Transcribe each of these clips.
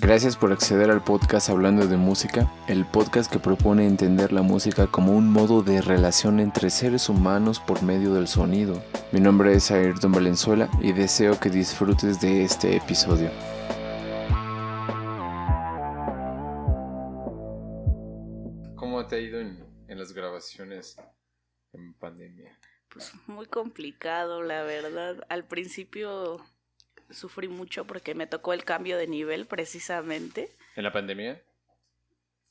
Gracias por acceder al podcast Hablando de Música, el podcast que propone entender la música como un modo de relación entre seres humanos por medio del sonido. Mi nombre es Ayrton Valenzuela y deseo que disfrutes de este episodio. ¿Cómo te ha ido en, en las grabaciones en pandemia? Pues muy complicado, la verdad. Al principio sufrí mucho porque me tocó el cambio de nivel precisamente. ¿En la pandemia?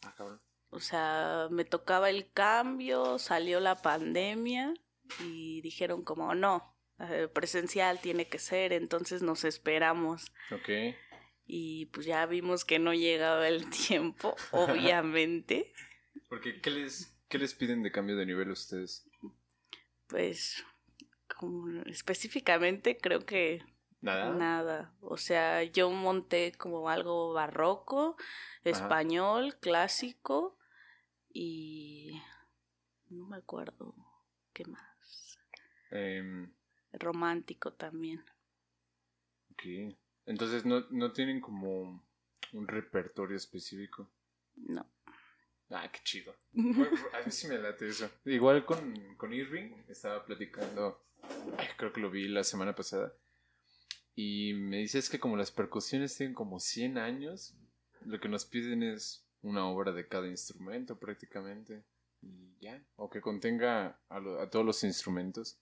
Ah, cabrón. O sea, me tocaba el cambio, salió la pandemia y dijeron como no, eh, presencial tiene que ser, entonces nos esperamos. Ok. Y pues ya vimos que no llegaba el tiempo, obviamente. Porque, ¿qué les, ¿qué les piden de cambio de nivel ustedes? Pues, como específicamente creo que Nada. Nada. O sea, yo monté como algo barroco, español, clásico y no me acuerdo qué más. Em, Romántico también. Ok. Entonces no, no tienen como un repertorio específico. No. Ah, qué chido. a mí sí me late eso. Igual con, con Irving estaba platicando, creo que lo vi la semana pasada y me dices que como las percusiones tienen como 100 años, lo que nos piden es una obra de cada instrumento prácticamente. Y ya, o que contenga a, todos los instrumentos.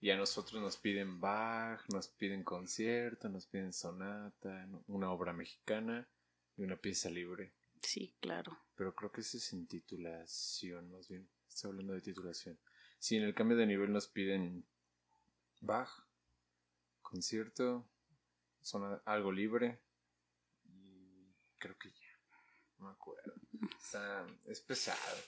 Y a nosotros nos piden Bach, nos piden concierto, nos piden sonata, una obra mexicana y una pieza libre. Sí, claro. Pero creo que eso es en titulación, más bien. Estoy hablando de titulación. Si en el cambio de nivel nos piden Bach, concierto, son algo libre. Y creo que ya. No me acuerdo. es pesado.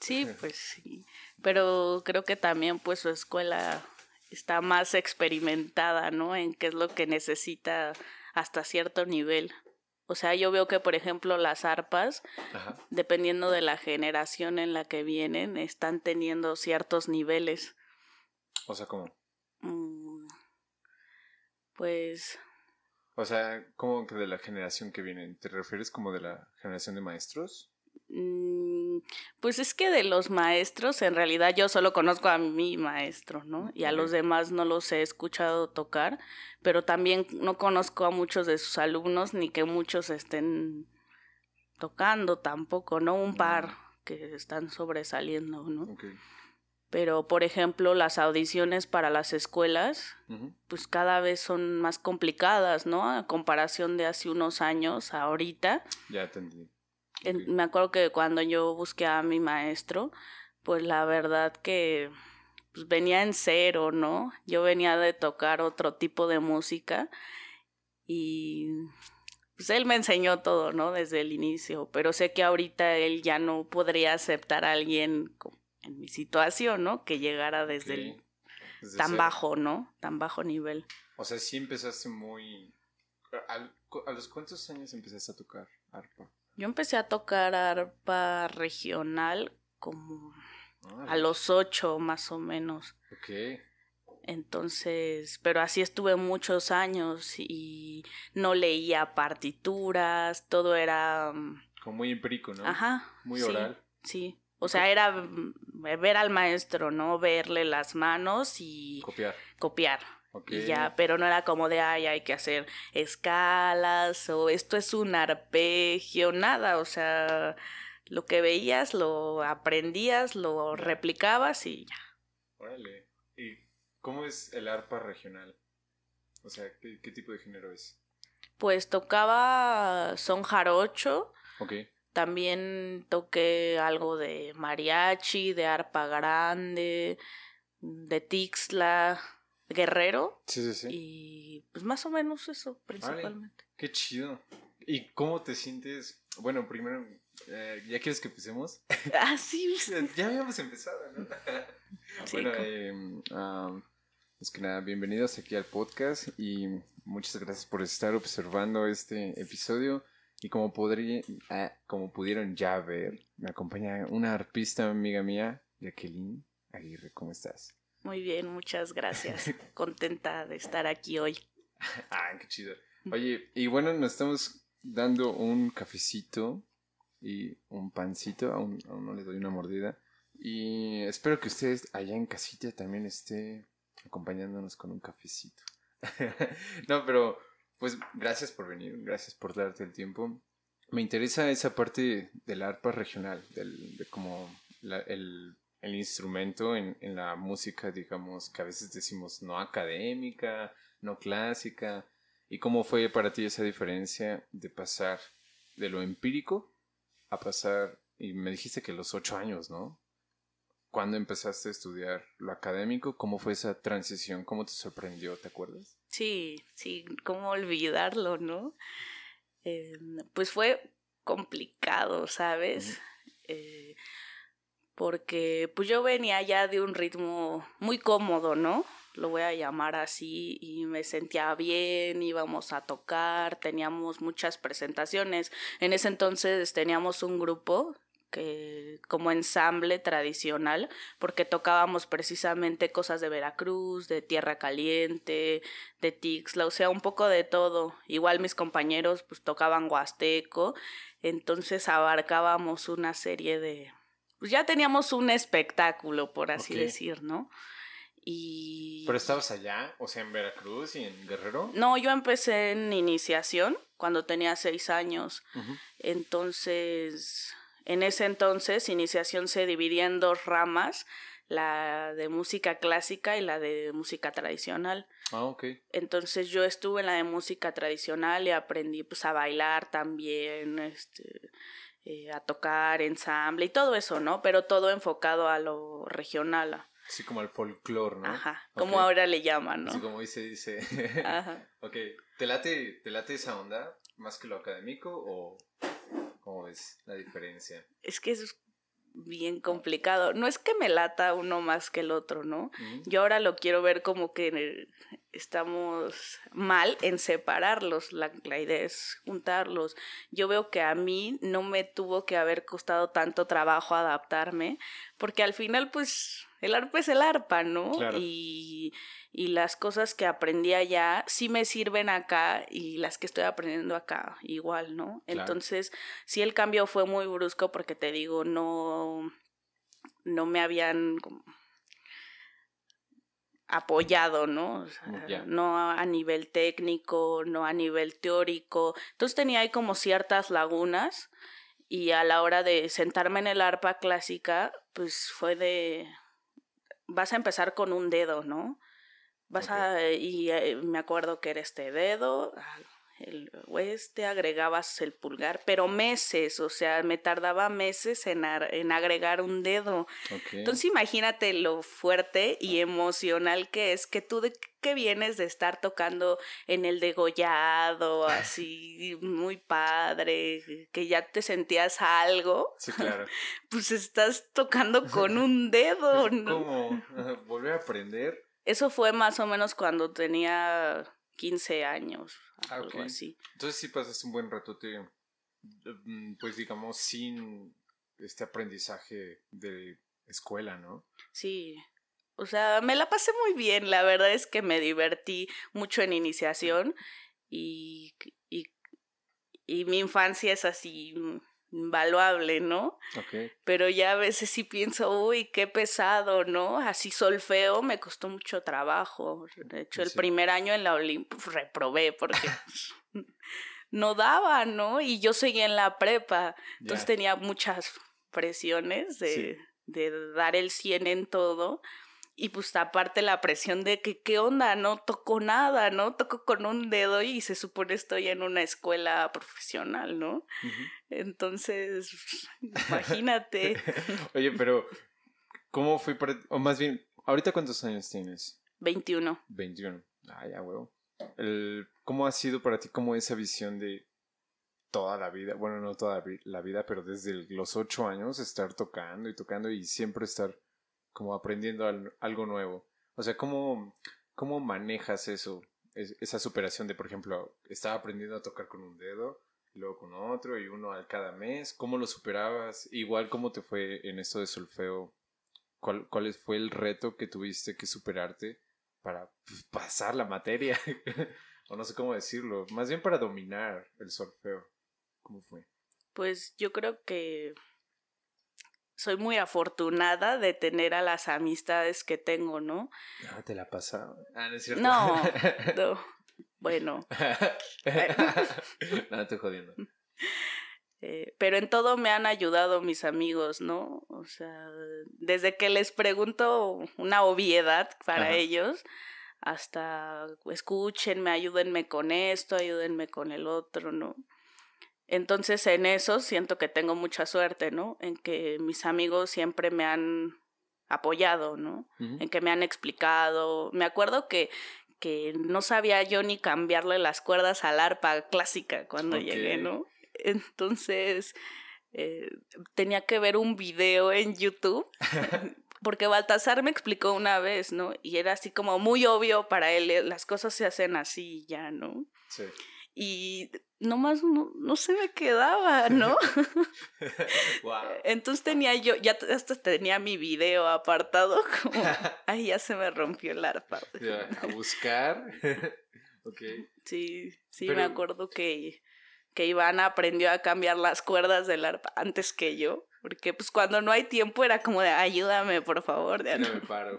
Sí, pues sí. Pero creo que también pues su escuela está más experimentada, ¿no? En qué es lo que necesita hasta cierto nivel. O sea, yo veo que, por ejemplo, las arpas, dependiendo de la generación en la que vienen, están teniendo ciertos niveles. O sea, ¿cómo? Mm, pues o sea, ¿cómo que de la generación que viene? ¿Te refieres como de la generación de maestros? Mm, pues es que de los maestros, en realidad yo solo conozco a mi maestro, ¿no? Y a los demás no los he escuchado tocar, pero también no conozco a muchos de sus alumnos ni que muchos estén tocando tampoco, ¿no? Un par mm. que están sobresaliendo, ¿no? Pero por ejemplo las audiciones para las escuelas pues cada vez son más complicadas, ¿no? A comparación de hace unos años a ahorita. Ya entendí. me acuerdo que cuando yo busqué a mi maestro, pues la verdad que pues, venía en cero, ¿no? Yo venía de tocar otro tipo de música y pues él me enseñó todo, ¿no? Desde el inicio, pero sé que ahorita él ya no podría aceptar a alguien en mi situación, ¿no? Que llegara desde el tan bajo, ¿no? Tan bajo nivel. O sea, sí empezaste muy... ¿A los cuántos años empezaste a tocar arpa? Yo empecé a tocar arpa regional como a los ocho más o menos. Ok. Entonces, pero así estuve muchos años y no leía partituras, todo era... Mm, como muy empírico, ¿no? Ajá. Muy oral. Sí. O sea, era mm, ver al maestro, ¿no? Verle las manos y copiar. Copiar. Y ya, pero no era como de, ay, hay que hacer escalas o esto es un arpegio, nada, o sea, lo que veías, lo aprendías, lo replicabas y ya. Órale. ¿Y cómo es el arpa regional? O sea, ¿qué, qué tipo de género es? Pues tocaba son jarocho. Ok. También toqué algo de mariachi, de arpa grande, de tixla, guerrero. Sí, sí, sí. Y pues más o menos eso, principalmente. qué chido. ¿Y cómo te sientes? Bueno, primero, eh, ¿ya quieres que empecemos? Ah, sí. ya habíamos empezado, ¿no? bueno, eh, es que nada, bienvenidos aquí al podcast y muchas gracias por estar observando este episodio. Y como, podría, ah, como pudieron ya ver, me acompaña una arpista amiga mía, Jacqueline Aguirre. ¿Cómo estás? Muy bien, muchas gracias. Contenta de estar aquí hoy. ah, qué chido. Oye, y bueno, nos estamos dando un cafecito y un pancito, aún, aún no le doy una mordida. Y espero que ustedes allá en casita también esté acompañándonos con un cafecito. no, pero pues gracias por venir, gracias por darte el tiempo. Me interesa esa parte del arpa regional, del, de como el, instrumento en, en la música, digamos, que a veces decimos no académica, no clásica. ¿Y cómo fue para ti esa diferencia de pasar de lo empírico a pasar, y me dijiste que los ocho años, ¿no? ¿Cuándo empezaste a estudiar lo académico? ¿Cómo fue esa transición? ¿Cómo te sorprendió? ¿Te acuerdas? Sí, sí, ¿cómo olvidarlo, no? Eh, pues fue complicado, ¿sabes? Eh, porque pues yo venía ya de un ritmo muy cómodo, ¿no? Lo voy a llamar así y me sentía bien, íbamos a tocar, teníamos muchas presentaciones. En ese entonces teníamos un grupo como ensamble tradicional, porque tocábamos precisamente cosas de Veracruz, de Tierra Caliente, de Tixla, o sea, un poco de todo. Igual mis compañeros pues tocaban huasteco, entonces abarcábamos una serie de pues ya teníamos un espectáculo, por así decir, ¿no? Y... ¿Pero estabas allá? O sea, en Veracruz y en Guerrero? No, yo empecé en iniciación cuando tenía seis años. Entonces, en ese entonces, iniciación se dividía en dos ramas, la de música clásica y la de música tradicional. Ah, ok. Entonces yo estuve en la de música tradicional y aprendí pues a bailar también, este, eh, a tocar ensamble y todo eso, ¿no? Pero todo enfocado a lo regional. Así como al folclore, ¿no? Ajá, como ahora le llaman, ¿no? Así como dice, dice. Ajá. ok, ¿Te late, ¿te late esa onda más que lo académico o cómo ves la diferencia? Es que es bien complicado. No es que me lata uno más que el otro, ¿no? Yo ahora lo quiero ver como que estamos mal en separarlos. La, la, idea es juntarlos. Yo veo que a mí no me tuvo que haber costado tanto trabajo adaptarme, porque al final, pues, el arpa es el arpa, ¿no? Y, y las cosas que aprendí allá sí me sirven acá y las que estoy aprendiendo acá igual, ¿no? Entonces, sí el cambio fue muy brusco porque te digo, no, no me habían apoyado, ¿no? No a nivel técnico, no a nivel teórico. Entonces tenía ahí como ciertas lagunas y a la hora de sentarme en el arpa clásica, pues fue de vas a empezar con un dedo, ¿no? Vas a, y eh, me acuerdo que era este dedo, ah, el oeste, agregabas el pulgar, pero meses, o sea, me tardaba meses en, en agregar un dedo. Entonces imagínate lo fuerte y emocional que es que tú de que vienes de estar tocando en el degollado, así muy padre, que ya te sentías algo. Sí, claro. Pues estás tocando con un dedo. ¿Cómo? ¿Volver a aprender? Eso fue más o menos cuando tenía 15 años, ah, algo así. Entonces sí pasaste un buen ratote, mm, pues digamos, sin este aprendizaje de escuela, ¿no? Sí. O sea, me la pasé muy bien, la verdad es que me divertí mucho en iniciación y, y, y mi infancia es así invaluable, ¿no? Okay. Pero ya a veces sí pienso, uy, qué pesado, ¿no? Así solfeo me costó mucho trabajo. De hecho, el primer año en la Olimpo reprobé porque no daba, ¿no? Y yo seguía en la prepa, entonces tenía muchas presiones de, de dar el 100 en todo. Y pues aparte la presión de que qué onda, no toco nada, ¿no? Toco con un dedo y se supone estoy en una escuela profesional, ¿no? Entonces, imagínate. Oye, pero ¿cómo fue para o más bien, ahorita cuántos años tienes? 21. 21. Ah, ya, huevo. El, ¿Cómo ha sido para ti como esa visión de toda la vida, bueno, no toda la vida, pero desde los ocho años estar tocando y tocando y siempre estar como aprendiendo algo nuevo. O sea, ¿cómo, cómo manejas eso? esa superación de, por ejemplo, estaba aprendiendo a tocar con un dedo, luego con otro y uno al cada mes. ¿Cómo lo superabas? Igual, ¿cómo te fue en esto de solfeo? ¿Cuál, cuál fue el reto que tuviste que superarte para pasar la materia? o no sé cómo decirlo, más bien para dominar el solfeo. ¿Cómo fue? Pues yo creo que soy muy afortunada de tener a las amistades que tengo, ¿no? Ah, te la pasaba. Ah, no es cierto. No, no. Bueno. no, estoy jodiendo. Eh, pero en todo me han ayudado mis amigos, ¿no? O sea, desde que les pregunto una obviedad para ellos, hasta escúchenme, ayúdenme con esto, ayúdenme con el otro, ¿no? Entonces en eso siento que tengo mucha suerte, ¿no? En que mis amigos siempre me han apoyado, ¿no? En que me han explicado. Me acuerdo que, que no sabía yo ni cambiarle las cuerdas al arpa clásica cuando llegué, ¿no? Entonces eh, tenía que ver un video en YouTube. Porque Baltasar me explicó una vez, ¿no? Y era así como muy obvio para él, las cosas se hacen así ya, ¿no? Sí y nomás no, no se me quedaba, ¿no? Entonces tenía yo, ya hasta tenía mi video apartado, como, ay, ya se me rompió el arpa. A buscar. ok. Sí, sí, me acuerdo que, que Ivana aprendió a cambiar las cuerdas del arpa antes que yo. Porque pues cuando no hay tiempo era como de ayúdame, por favor. Ya no me paro.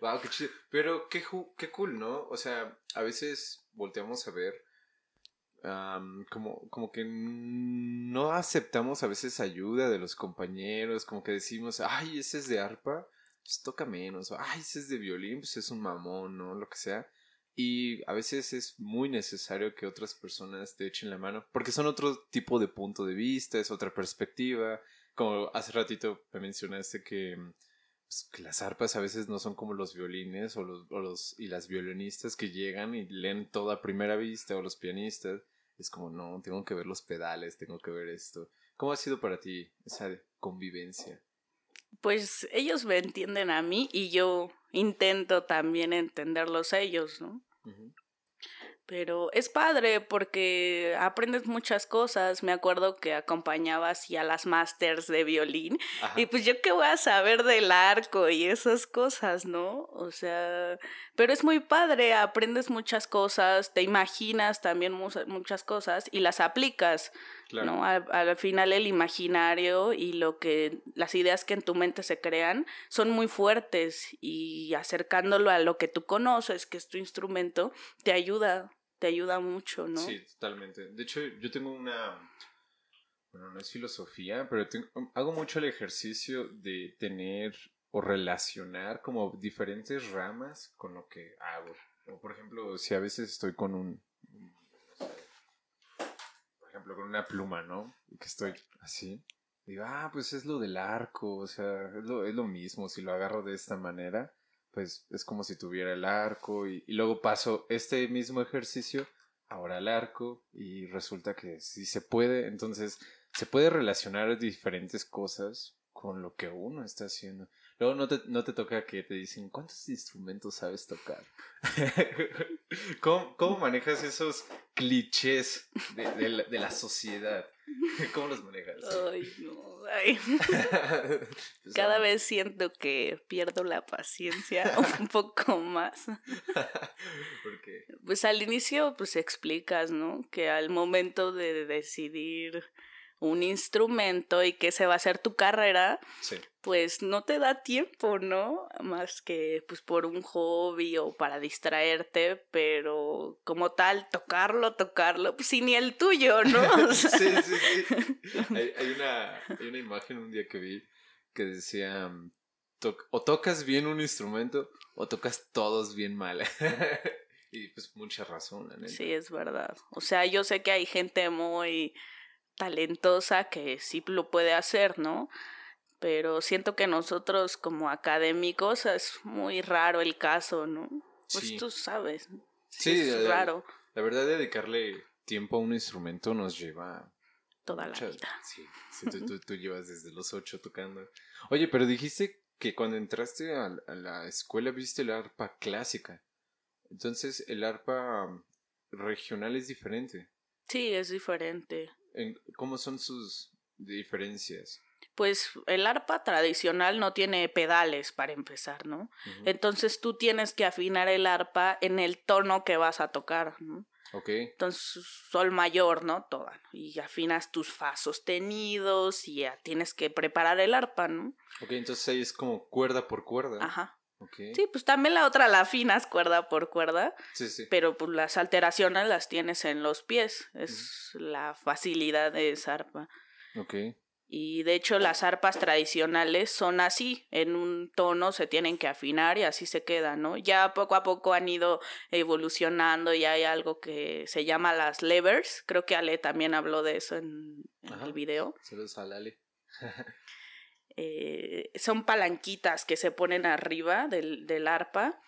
wow, qué chido. Pero qué, qué cool, ¿no? O sea, a veces volteamos a ver como, como que no aceptamos a veces ayuda de los compañeros, como que decimos, ay, ese es de arpa, pues toca menos, o ay, ese es de violín, pues es un mamón, ¿no? Lo que sea. Y a veces es muy necesario que otras personas te echen la mano, porque son otro tipo de punto de vista, es otra perspectiva. Como hace ratito me mencionaste que, pues, que las arpas a veces no son como los violines o los, o los, y las violinistas que llegan y leen todo a primera vista o los pianistas. Es como, no, tengo que ver los pedales, tengo que ver esto. ¿Cómo ha sido para ti esa convivencia? Pues ellos me entienden a mí y yo intento también entenderlos a ellos, ¿no? Pero es padre porque aprendes muchas cosas. Me acuerdo que acompañaba así a las masters de violín. Y pues yo qué voy a saber del arco y esas cosas, ¿no? O sea, pero es muy padre, aprendes muchas cosas, te imaginas también muchas cosas y las aplicas. ¿no? Al, al, final el imaginario y lo que las ideas que en tu mente se crean son muy fuertes y acercándolo a lo que tú conoces, que es tu instrumento, te ayuda te ayuda mucho, ¿no? Sí, totalmente. De hecho, yo tengo una, bueno, no es filosofía, pero hago mucho el ejercicio de tener o relacionar como diferentes ramas con lo que hago. O por ejemplo, si a veces estoy con un, por ejemplo, con una pluma, ¿no? Que estoy así. Digo, ah, pues es lo del arco, o sea, es lo, es lo mismo si lo agarro de esta manera pues es como si tuviera el arco y, luego paso este mismo ejercicio ahora al arco y resulta que sí se puede, entonces se puede relacionar diferentes cosas con lo que uno está haciendo. Luego no te, no te toca que te dicen, ¿cuántos instrumentos sabes tocar? ¿Cómo, ¿Cómo, manejas esos clichés de, de, la, sociedad? ¿Cómo los manejas? Ay, no, ay. Pues, Cada vez siento que pierdo la paciencia un poco más. ¿Por qué? Pues al inicio, pues explicas, ¿no? Que al momento de decidir un instrumento y que se va a hacer tu carrera, pues no te da tiempo, ¿no? Más que pues por un hobby o para distraerte, pero como tal, tocarlo, tocarlo, pues ni el tuyo, ¿no? sí, sí, sí. Hay, una, hay una imagen un día que vi que decía, mm, o tocas bien un instrumento o tocas todos bien mal. y pues mucha razón. Sí, es verdad. O sea, yo sé que hay gente muy talentosa que sí lo puede hacer, ¿no? Pero siento que nosotros como académicos es muy raro el caso, ¿no? Pues tú sabes. Sí, es raro. La verdad, dedicarle tiempo a un instrumento nos lleva toda la vida. Sí, tú, llevas desde los ocho tocando. Oye, pero dijiste que cuando entraste a, la escuela viste la arpa clásica. Entonces, el arpa regional es diferente. Sí, es diferente. ¿Cómo son sus diferencias? Pues el arpa tradicional no tiene pedales para empezar, ¿no? Entonces tú tienes que afinar el arpa en el tono que vas a tocar, ¿no? Ok. Entonces, sol mayor, ¿no? Toda. ¿no? Y afinas tus fa sostenidos y ya tienes que preparar el arpa, ¿no? Ok, entonces ahí es como cuerda por cuerda. Ajá. Sí, pues también la otra la afinas cuerda por cuerda, Sí, sí. pero pues las alteraciones las tienes en los pies. Es la facilidad de esa arpa. Ok. Y de hecho las arpas tradicionales son así, en un tono se tienen que afinar y así se quedan, ¿no? Ya poco a poco han ido evolucionando y hay algo que se llama las levers, creo que Ale también habló de eso en, el video. Saludos a Lali. Eh, son palanquitas que se ponen arriba del, del arpa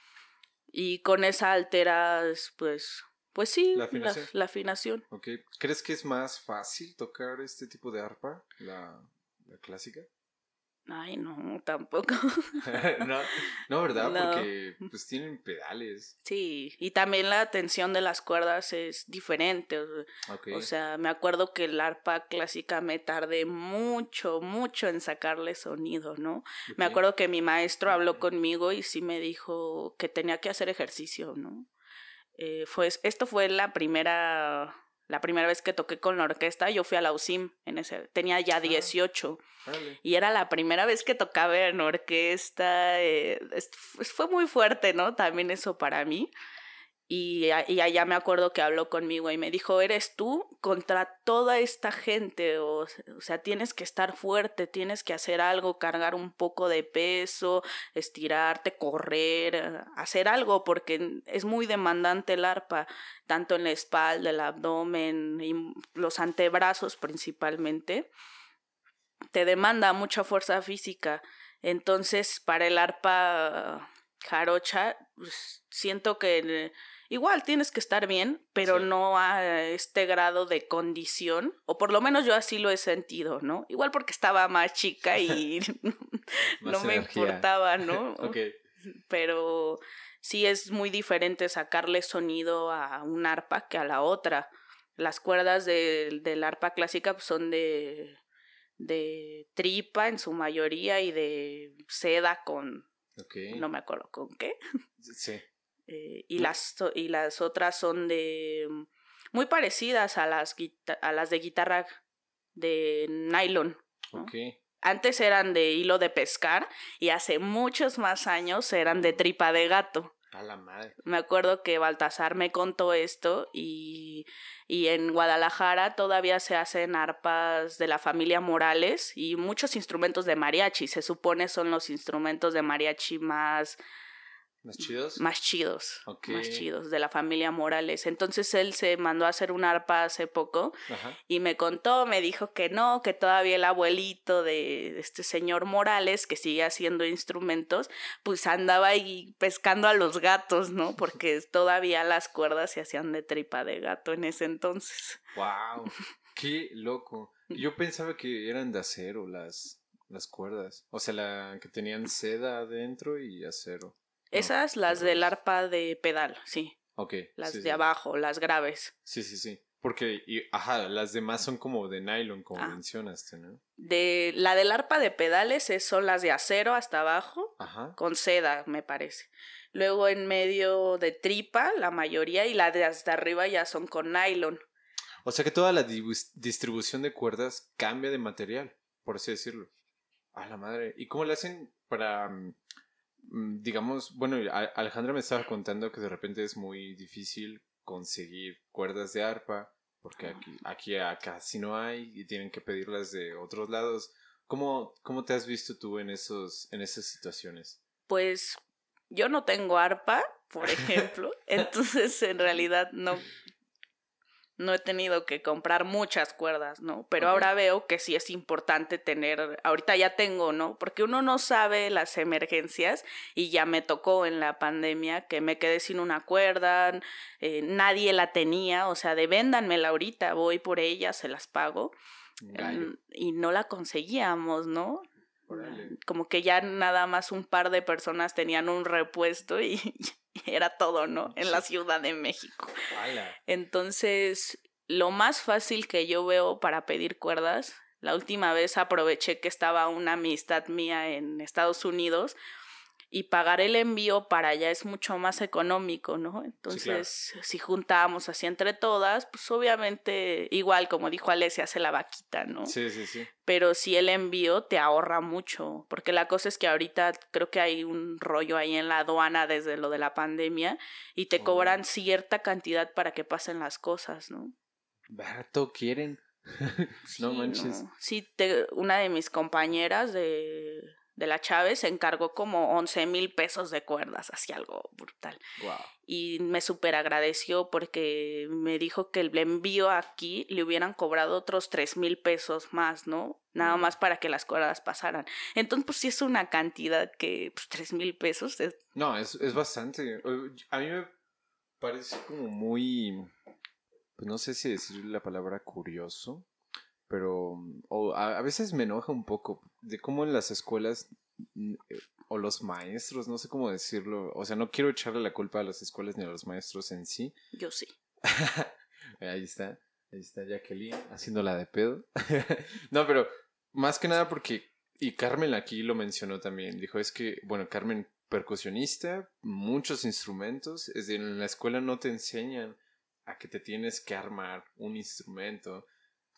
y con esa alteras, pues, pues sí, La afinación. la afinación. Ok. ¿Crees que es más fácil tocar este tipo de arpa? La, la clásica. Ay, no, tampoco. no, no, ¿verdad? No. Porque pues tienen pedales. Sí, y también la tensión de las cuerdas es diferente. o sea, Ok. O sea, me acuerdo que el arpa clásica me tardé mucho, mucho en sacarle sonido, ¿no? Me acuerdo que mi maestro habló conmigo y sí me dijo que tenía que hacer ejercicio, ¿no? Eh, fue, esto fue la primera, la primera vez que toqué con la orquesta. Yo fui a la USIM, en ese, tenía ya 18 Órale. y era la primera vez que tocaba en orquesta. eh, fue muy fuerte, ¿no? También eso para mí. Y, allá me acuerdo que habló conmigo y me dijo, eres tú contra toda esta gente, o, o sea, tienes que estar fuerte, tienes que hacer algo, cargar un poco de peso, estirarte, correr, hacer algo, porque es muy demandante el arpa, tanto en la espalda, el abdomen y los antebrazos principalmente te demanda mucha fuerza física. Entonces, para el arpa jarocha, pues, siento que igual tienes que estar bien, pero Sí. no a este grado de condición, o por lo menos yo así lo he sentido, ¿no? Igual porque estaba más chica y no me energía. importaba, ¿no? Ok. pero sí es muy diferente sacarle sonido a un arpa que a la otra. Las cuerdas de- del arpa clásica pues, son de, de tripa en su mayoría y de seda con, Ok. no me acuerdo con qué. Sí. Eh, y, las, y las otras son de mm, muy parecidas a las, a las de guitarra de nylon. Antes eran de hilo de pescar y hace muchos más años eran de tripa de gato. A la madre. Me acuerdo que Baltasar me contó esto y, y en Guadalajara todavía se hacen arpas de la familia Morales y muchos instrumentos de mariachi. Se supone son los instrumentos de mariachi más, ¿Más chidos? más chidos. Más chidos de la familia Morales. Entonces él se mandó a hacer una arpa hace poco Ajá. y me contó, me dijo que no, que todavía el abuelito de este señor Morales, que sigue haciendo instrumentos, pues andaba ahí pescando a los gatos, ¿no? Porque todavía las cuerdas se hacían de tripa de gato en ese entonces. Wow. Qué loco. Yo pensaba que eran de acero las, las cuerdas. O sea, la que tenían seda adentro y acero. Esas, las del arpa de pedal, sí. Ok. Las sí, de sí. abajo, las graves. Sí, sí, sí. Porque, y, ajá, las demás son como de nylon, como Ah. mencionaste, ¿no? De, la del arpa de pedales es- son las de acero hasta abajo, Ajá. con seda, me parece. Luego en medio de tripa, la mayoría, y las de hasta arriba ya son con nylon. O sea que toda la distribución de cuerdas cambia de material, por así decirlo. A la madre. ¿Y cómo le hacen para, mm, digamos, bueno, Alejandra me estaba contando que de repente es muy difícil conseguir cuerdas de arpa, porque aquí, aquí casi no hay y tienen que pedirlas de otros lados. ¿Cómo, cómo te has visto tú en, esos, en esas situaciones? Pues yo no tengo arpa, por ejemplo, entonces en realidad no, no he tenido que comprar muchas cuerdas, ¿no? Pero ahora veo que sí es importante tener, ahorita ya tengo, ¿no? Porque uno no sabe las emergencias y ya me tocó en la pandemia que me quedé sin una cuerda, eh, nadie la tenía, o sea, de véndanmela ahorita, voy por ella, se las pago. Mm, Y no la conseguíamos, ¿no? Como que ya nada más un par de personas tenían un repuesto y, era todo, ¿no? En la. Ciudad de México. Entonces, lo más fácil que yo veo para pedir cuerdas, la última vez aproveché que estaba una amistad mía en Estados Unidos y pagar el envío para allá es mucho más económico, ¿no? Entonces, si juntamos así entre todas, pues obviamente, igual como dijo Ale, se hace la vaquita, ¿no? Sí, sí, sí. Pero si el envío te ahorra mucho, porque la cosa es que ahorita creo que hay un rollo ahí en la aduana desde lo de la pandemia y te cobran cierta cantidad para que pasen las cosas, ¿no? Barato quieren. no manches. Sí, te, una de mis compañeras de de la Chávez se encargó como 11 mil pesos de cuerdas, así algo brutal. Y me súper agradeció porque me dijo que el envío aquí le hubieran cobrado otros 3 mil pesos más, ¿no? Nada mm. más para que las cuerdas pasaran. Entonces, pues sí es una cantidad que, pues 3 mil pesos. No, es, es bastante. A mí me parece como muy, pues no sé si decir la palabra curioso pero o a, veces me enoja un poco de cómo en las escuelas eh, o los maestros, no sé cómo decirlo, o sea, no quiero echarle la culpa a las escuelas ni a los maestros en sí. Yo sí. ahí está, ahí está Jacqueline haciéndola de pedo. no, pero más que nada porque, y Carmen aquí lo mencionó también, dijo, es que, bueno, Carmen, percusionista, muchos instrumentos, es decir, en la escuela no te enseñan a que te tienes que armar un instrumento,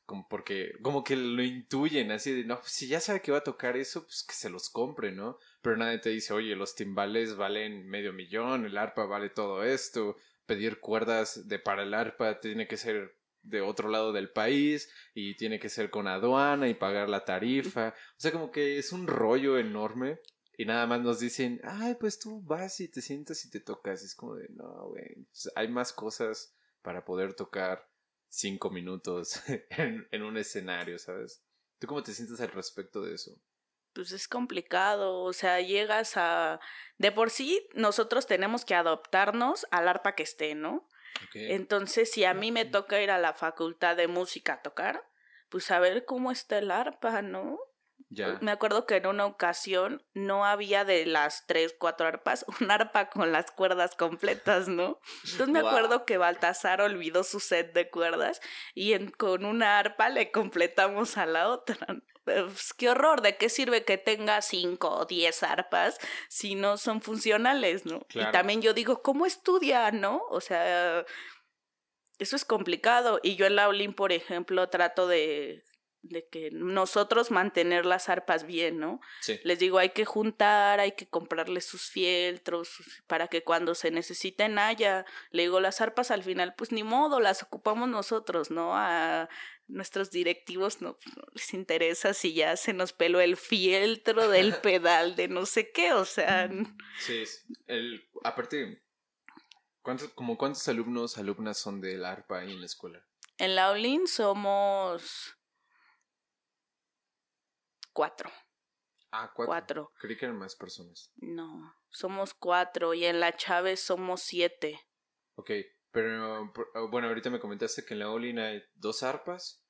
como porque como que lo intuyen así de no si ya sabe que va a tocar eso pues que se los compre no pero nadie te dice oye los timbales valen medio millón el arpa vale todo esto pedir cuerdas de para el arpa tiene que ser de otro lado del país y tiene que ser con aduana y pagar la tarifa o sea como que es un rollo enorme y nada más nos dicen ay pues tú vas y te sientas y te tocas es como de no güey hay más cosas para poder tocar cinco minutos en, un escenario, ¿sabes? ¿Tú cómo te sientes al respecto de eso? Pues es complicado, o sea, llegas a... De por sí, nosotros tenemos que adoptarnos al arpa que esté, ¿no? Entonces, si a mí me toca ir a la facultad de música a tocar, pues a ver cómo está el arpa, ¿no? Me acuerdo que en una ocasión no había de las tres, cuatro arpas, un arpa con las cuerdas completas, ¿no? Entonces me acuerdo que Baltasar olvidó su set de cuerdas y con una arpa le completamos a la otra. Pues, qué horror, ¿de qué sirve que tenga cinco o diez arpas si no son funcionales, ¿no? Y también yo digo, ¿cómo estudia, no? O sea, eso es complicado. Y yo en la Olin, por ejemplo, trato de de que nosotros mantener las arpas bien, ¿no? Sí. Les digo, hay que juntar, hay que comprarles sus fieltros para que cuando se necesiten haya. Le digo, las arpas al final, pues ni modo, las ocupamos nosotros, ¿no? A nuestros directivos no, les interesa si ya se nos peló el fieltro del pedal de no sé qué, o sea. Sí, el, aparte, ¿cuántos, como cuántos alumnos, alumnas son del arpa ahí en la escuela? En la Olin somos cuatro. Ah, cuatro. Creí que eran más personas. No, somos cuatro y en la Chávez somos siete. Ok, pero oh, bueno, ahorita me comentaste que en la Olin hay dos arpas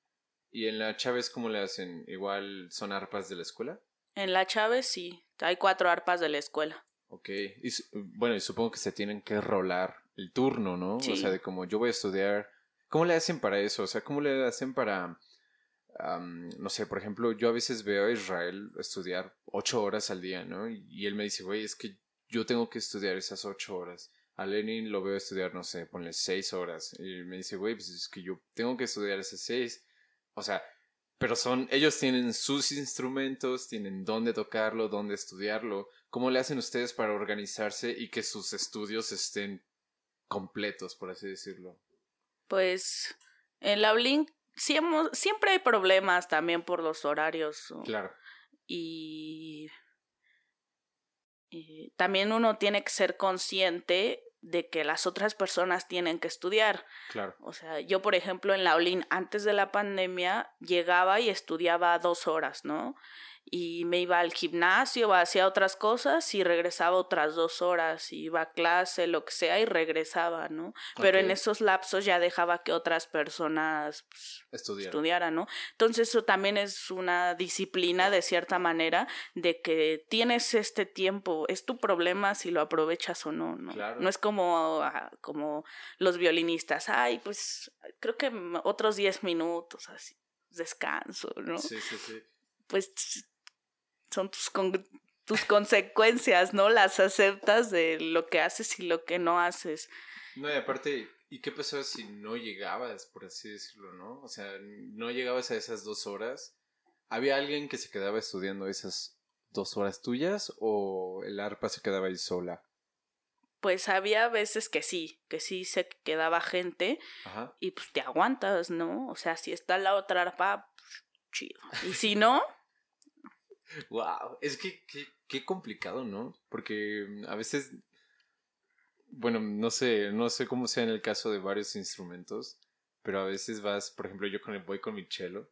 y en la Chávez, ¿cómo le hacen? ¿Igual son arpas de la escuela? En la Chávez sí, hay cuatro arpas de la escuela. Ok, y bueno, y supongo que se tienen que rolar el turno, ¿no? O sea, de como yo voy a estudiar, ¿cómo le hacen para eso? O sea, ¿cómo le hacen para no sé, por ejemplo, yo a veces veo a Israel estudiar ocho horas al día, ¿no? Y, él me dice, güey, es que yo tengo que estudiar esas ocho horas. A Lenin lo veo estudiar, no sé, ponle seis horas. Y me dice, güey, pues es que yo tengo que estudiar esas seis. O sea, pero son, ellos tienen sus instrumentos, tienen dónde tocarlo, dónde estudiarlo. ¿Cómo le hacen ustedes para organizarse y que sus estudios estén completos, por así decirlo? Pues en la Blink siempre hay problemas también por los horarios. Claro. Y, también uno tiene que ser consciente de que las otras personas tienen que estudiar. Claro. O sea, yo, por ejemplo, en la Olin, antes de la pandemia, llegaba y estudiaba dos horas, ¿no? Y me iba al gimnasio, hacía otras cosas y regresaba otras dos horas, iba a clase, lo que sea, y regresaba, ¿no? Pero en esos lapsos ya dejaba que otras personas pues, estudiaran, ¿no? Entonces eso también es una disciplina de cierta manera de que tienes este tiempo, es tu problema si lo aprovechas o no, ¿no? No es como, ah, como los violinistas, ay, pues creo que otros diez minutos, así, descanso, ¿no? Sí, sí, sí. Pues son tus tus consecuencias, ¿no? Las aceptas de lo que haces y lo que no haces. No, y aparte, ¿y qué pasó si no llegabas, por así decirlo, no? O sea, no llegabas a esas dos horas. ¿Había alguien que se quedaba estudiando esas dos horas tuyas o el arpa se quedaba ahí sola? Pues había veces que sí, que sí se quedaba gente Ajá. y pues te aguantas, ¿no? O sea, si está la otra arpa, pues, chido. Y si no, Wow, es que qué, complicado, ¿no? Porque mm, a veces, bueno, no sé, no sé cómo sea en el caso de varios instrumentos, pero a veces vas, por ejemplo, yo con el voy con mi cello,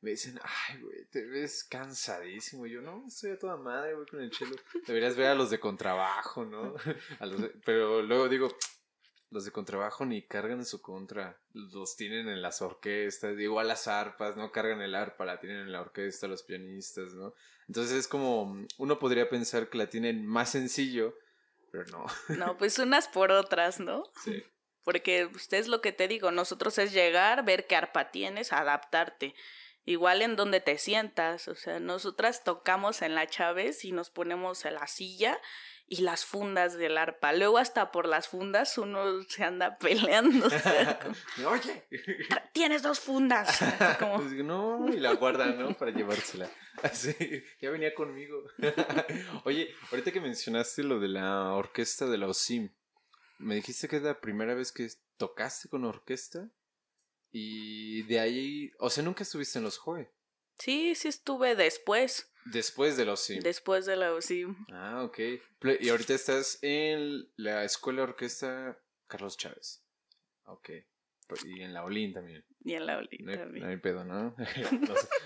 me dicen, ay, güey, te ves cansadísimo. Yo, no, estoy a toda madre, voy con el cello. Deberías ver a los de contrabajo, ¿no? A los de- Pero luego digo, los de contrabajo ni cargan en su contra, los tienen en las orquestas, igual las arpas, no cargan el arpa, la tienen en la orquesta los pianistas, ¿no? Entonces es como, uno podría pensar que la tienen más sencillo, pero no. no, pues unas por otras, ¿no? Sí. Porque usted es lo que te digo, nosotros es llegar, ver qué arpa tienes, adaptarte. Igual en donde te sientas, o sea, nosotras tocamos en la Chávez y nos ponemos en la silla y las fundas del arpa. Luego hasta por las fundas uno se anda peleando. o sea, como, Oye. Tienes dos fundas. Como, Pues, no, y la guardan, ¿no? Para llevársela. Así, ya venía conmigo. Oye, ahorita que mencionaste lo de la orquesta de la OSIM, me dijiste que es la primera vez que tocaste con orquesta y de ahí, o sea, nunca estuviste en los JOE, Sí, sí estuve después, después de la OSIM. después de la sí. Ah, ok. Y ahorita estás en la escuela de orquesta Carlos Chávez. Ok. Y en la Olin también. Y en la Oli No hay, también. no hay pedo, ¿no?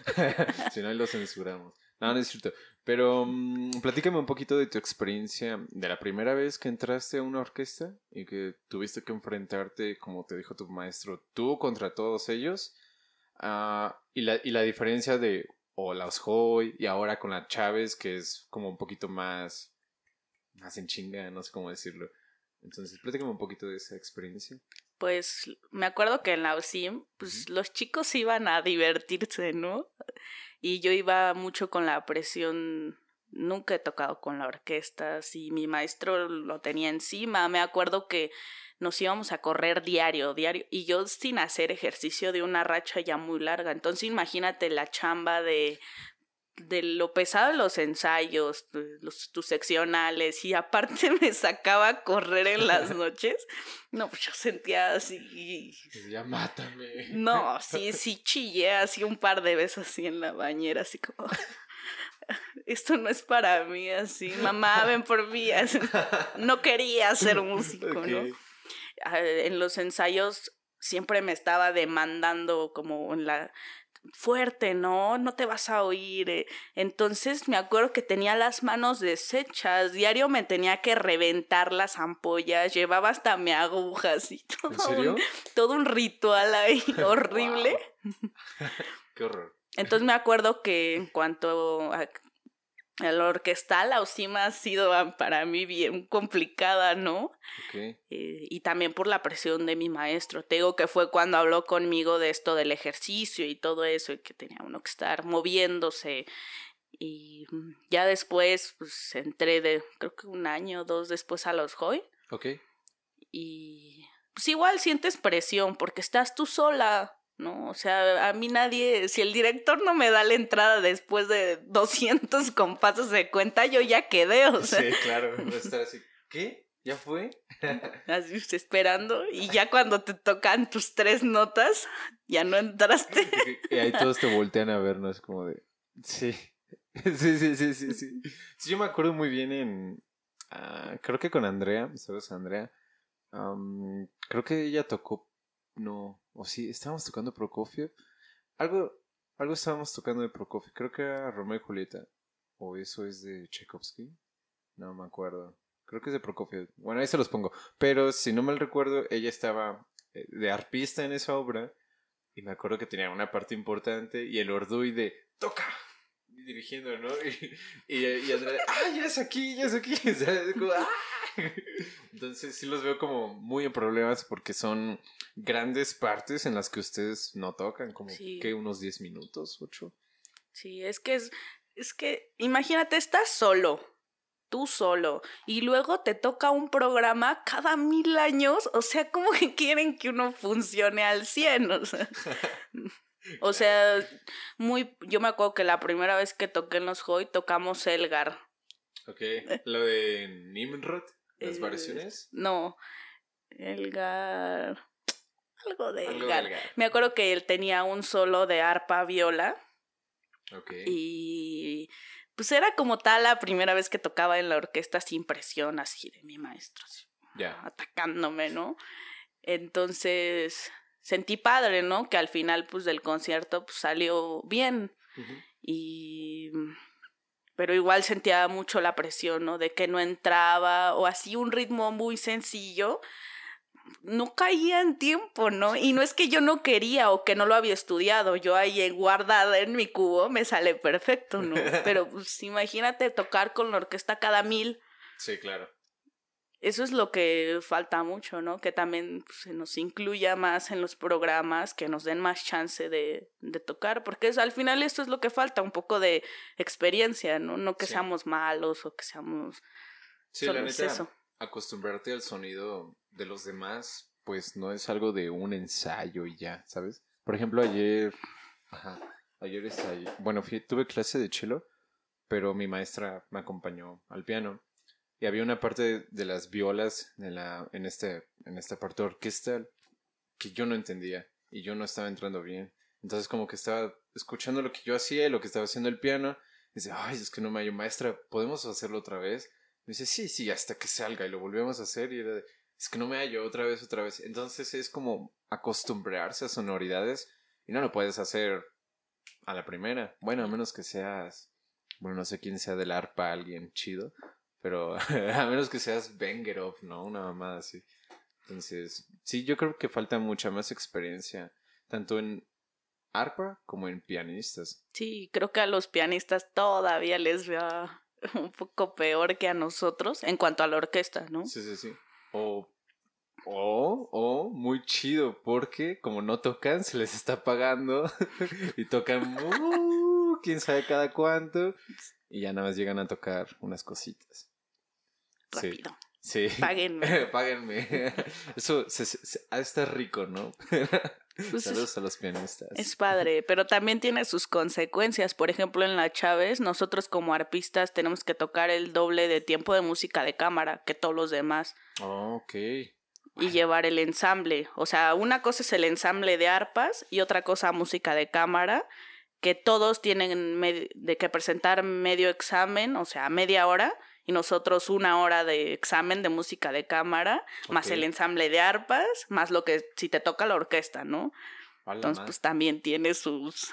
Si no, lo censuramos. No, no es cierto. Pero mm, platícame un poquito de tu experiencia de la primera vez que entraste a una orquesta y que tuviste que enfrentarte, como te dijo tu maestro, tú contra todos ellos. Ah, y, la, y la diferencia de o la Osjoy y ahora con la Chávez, que es como un poquito más, más en chinga, no sé cómo decirlo. Entonces, platícame un poquito de esa experiencia. Pues me acuerdo que en la OSIM, pues los chicos iban a divertirse, ¿no? Y yo iba mucho con la presión. Nunca he tocado con la orquesta, si mi maestro lo tenía encima. Me acuerdo que nos íbamos a correr diario, diario, y yo sin hacer ejercicio de una racha ya muy larga. Entonces imagínate la chamba de de lo pesado de los ensayos, los, tus seccionales, y aparte me sacaba a correr en las noches. No, pues yo sentía así. Ya mátame. No, sí, sí chillé así un par de veces así en la bañera, así como. Esto no es para mí, así. Mamá, ven por mí. así. No quería ser músico, ¿no? En los ensayos siempre me estaba demandando como en la fuerte, ¿no? No te vas a oír. eh. Entonces me acuerdo que tenía las manos deshechas, diario me tenía que reventar las ampollas, llevaba hasta mi agujas y todo, ¿En serio? Un, todo un ritual ahí horrible. Qué horror. Entonces me acuerdo que en cuanto a, a la orquestal, la OSIMA ha sido para mí bien complicada, ¿no? Eh, y también por la presión de mi maestro. Te digo que fue cuando habló conmigo de esto del ejercicio y todo eso, y que tenía uno que estar moviéndose. Y mm, ya después, pues entré de, creo que un año o dos después a los Hoy. Ok. Y pues igual sientes presión porque estás tú sola, ¿no? O sea, a mí nadie, si el director no me da la entrada después de 200 compases de cuenta, yo ya quedé, o sea. Sí, claro. Va a estar así. ¿Qué? ¿Ya fue? Así esperando y ya cuando te tocan tus tres notas, ya no entraste. y ahí todos te voltean a ver, ¿no? Es como de. Sí. Sí, sí, sí, sí, sí. Sí, yo me acuerdo muy bien en. ah, creo que con Andrea, ¿sabes, Andrea? Creo que ella tocó. No, o sí, estábamos tocando Prokofiev. Algo, algo estábamos tocando de Prokofiev. Creo que era Romeo y Julieta. O eso es de Tchaikovsky. No me acuerdo. Creo que es de Prokofiev. Bueno, ahí se los pongo. Pero si no mal recuerdo, ella estaba eh, de arpista en esa obra. Y me acuerdo que tenía una parte importante. Y el Orduy de ¡Toca! Dirigiendo, ¿no? Y, y, y Andrea, ¡ah, ya es aquí! ¡ya es aquí! O sea, es como, ¡ah! Entonces sí los veo como muy en problemas porque son grandes partes en las que ustedes no tocan. Como Sí. que unos 10 minutos, 8. Sí, es que es, Es que, imagínate, estás solo, tú solo, y luego te toca un programa cada mil años, o sea, ¿cómo que quieren que uno funcione al 100? O sea, o sea muy, yo me acuerdo que la primera vez que toqué en los Hoy tocamos Elgar. Ok, lo de Nimrod, las variaciones. No, Elgar algo de Elgar. Me acuerdo que él tenía un solo de arpa viola. Ok. Y pues era como tal la primera vez que tocaba en la orquesta sin presión así de mi maestro. Ya. Atacándome, ¿no? Entonces sentí padre, ¿no? Que al final pues del concierto pues, salió bien. Y pero igual sentía mucho la presión, ¿no? De que no entraba o así un ritmo muy sencillo, no caía en tiempo, ¿no? Y no es que yo no quería o que no lo había estudiado, yo ahí guardada en mi cubo me sale perfecto, ¿no? Pero pues imagínate tocar con la orquesta cada mil. Sí, claro. Eso es lo que falta mucho, ¿no? Que también pues, se nos incluya más en los programas, que nos den más chance de, de tocar, porque es, al final esto es lo que falta, un poco de experiencia, ¿no? No que seamos malos o que seamos... Sí, la neta, acostumbrarte al sonido de los demás, pues no es algo de un ensayo y ya, ¿sabes? Por ejemplo, ayer, ajá, ayer bueno, tuve clase de cello, pero mi maestra me acompañó al piano y había una parte de, las violas en la, en este, en esta parte orquestal que yo no entendía y yo no estaba entrando bien. Entonces como que estaba escuchando lo que yo hacía y lo que estaba haciendo el piano. Y dice, ay, es que no me hallo maestra, ¿podemos hacerlo otra vez? Me dice, sí, sí, hasta que salga y lo volvemos a hacer y era de, es que no me hallo otra vez, otra vez. Entonces es como acostumbrarse a sonoridades y no lo puedes hacer a la primera. Bueno, a menos que seas, bueno, no sé quién sea del arpa, alguien chido, pero a menos que seas Bengerov, ¿no? Una mamada así. Entonces, sí, yo creo que falta mucha más experiencia, tanto en arpa como en pianistas. Sí, creo que a los pianistas todavía les vea un poco peor que a nosotros en cuanto a la orquesta, ¿no? Sí, sí, sí. O, o, o muy chido, porque como no tocan, se les está pagando y tocan uh, quién sabe cada cuánto y ya nada más llegan a tocar unas cositas. Rápido. Sí. Páguenme. Páguenme. Eso se, estar rico, ¿no? Pues Saludos a los pianistas. Es padre, pero también tiene sus consecuencias. Por ejemplo, en la Chávez, nosotros como arpistas tenemos que tocar el doble de tiempo de música de cámara que todos los demás. Oh, ok. Y llevar el ensamble. O sea, una cosa es el ensamble de arpas y otra cosa música de cámara, que todos tienen de que presentar medio examen, o sea, media hora y nosotros una hora de examen de música de cámara, más el ensamble de arpas, más lo que si te toca la orquesta, ¿no? Entonces, pues también tiene sus...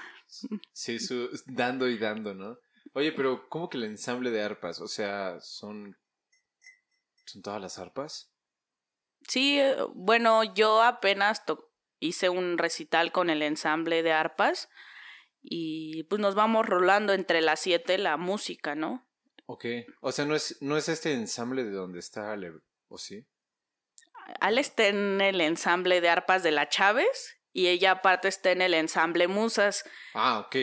Sí, su... dando y dando, ¿no? Oye, pero ¿cómo que el ensamble de arpas? O sea, son... ¿Son todas las arpas? Sí, eh, bueno, yo apenas hice un recital con el ensamble de arpas y pues nos vamos rolando entre las siete la música, ¿no? Ok. O sea, no es, no es este ensamble de donde está Ale, ¿o sí? Ale está en el ensamble de arpas de la Chávez y ella aparte está en el ensamble Musas. Ah, ok.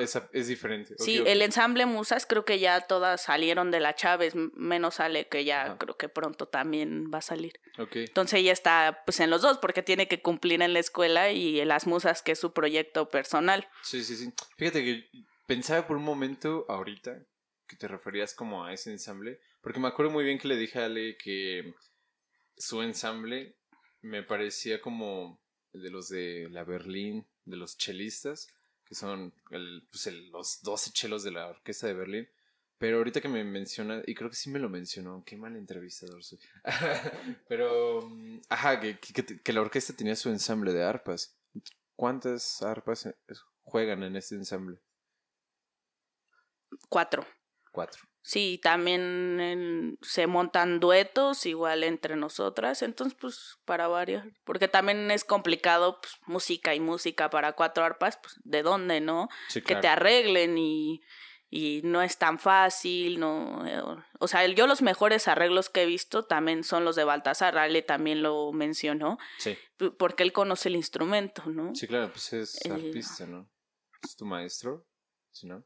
Es, es, diferente. sí, el ensamble Musas creo que ya todas salieron de la Chávez, menos Ale que ya creo que pronto también va a salir. Ok. Entonces ella está pues en los dos porque tiene que cumplir en la escuela y en las Musas que es su proyecto personal. Sí, sí, sí. Fíjate que pensaba por un momento ahorita que te referías como a ese ensamble, porque me acuerdo muy bien que le dije a Ale que su ensamble me parecía como el de los de la Berlín, de los chelistas, que son el, pues los 12 chelos de la orquesta de Berlín. Pero ahorita que me menciona, y creo que sí me lo mencionó, qué mal entrevistador soy. Pero, ajá, que, que, que, la orquesta tenía su ensamble de arpas. ¿Cuántas arpas juegan en este ensamble? Cuatro. Cuatro. Sí, también se montan duetos igual entre nosotras, entonces pues para varios, porque también es complicado pues, música y música para cuatro arpas, pues de dónde, ¿no? Que te arreglen y, y no es tan fácil, no, eh, o sea, yo los mejores arreglos que he visto también son los de Baltasar, Ale también lo mencionó, sí. porque él conoce el instrumento, ¿no? Sí, claro, pues es eh, artista, ¿no? Es tu maestro, ¿sí no?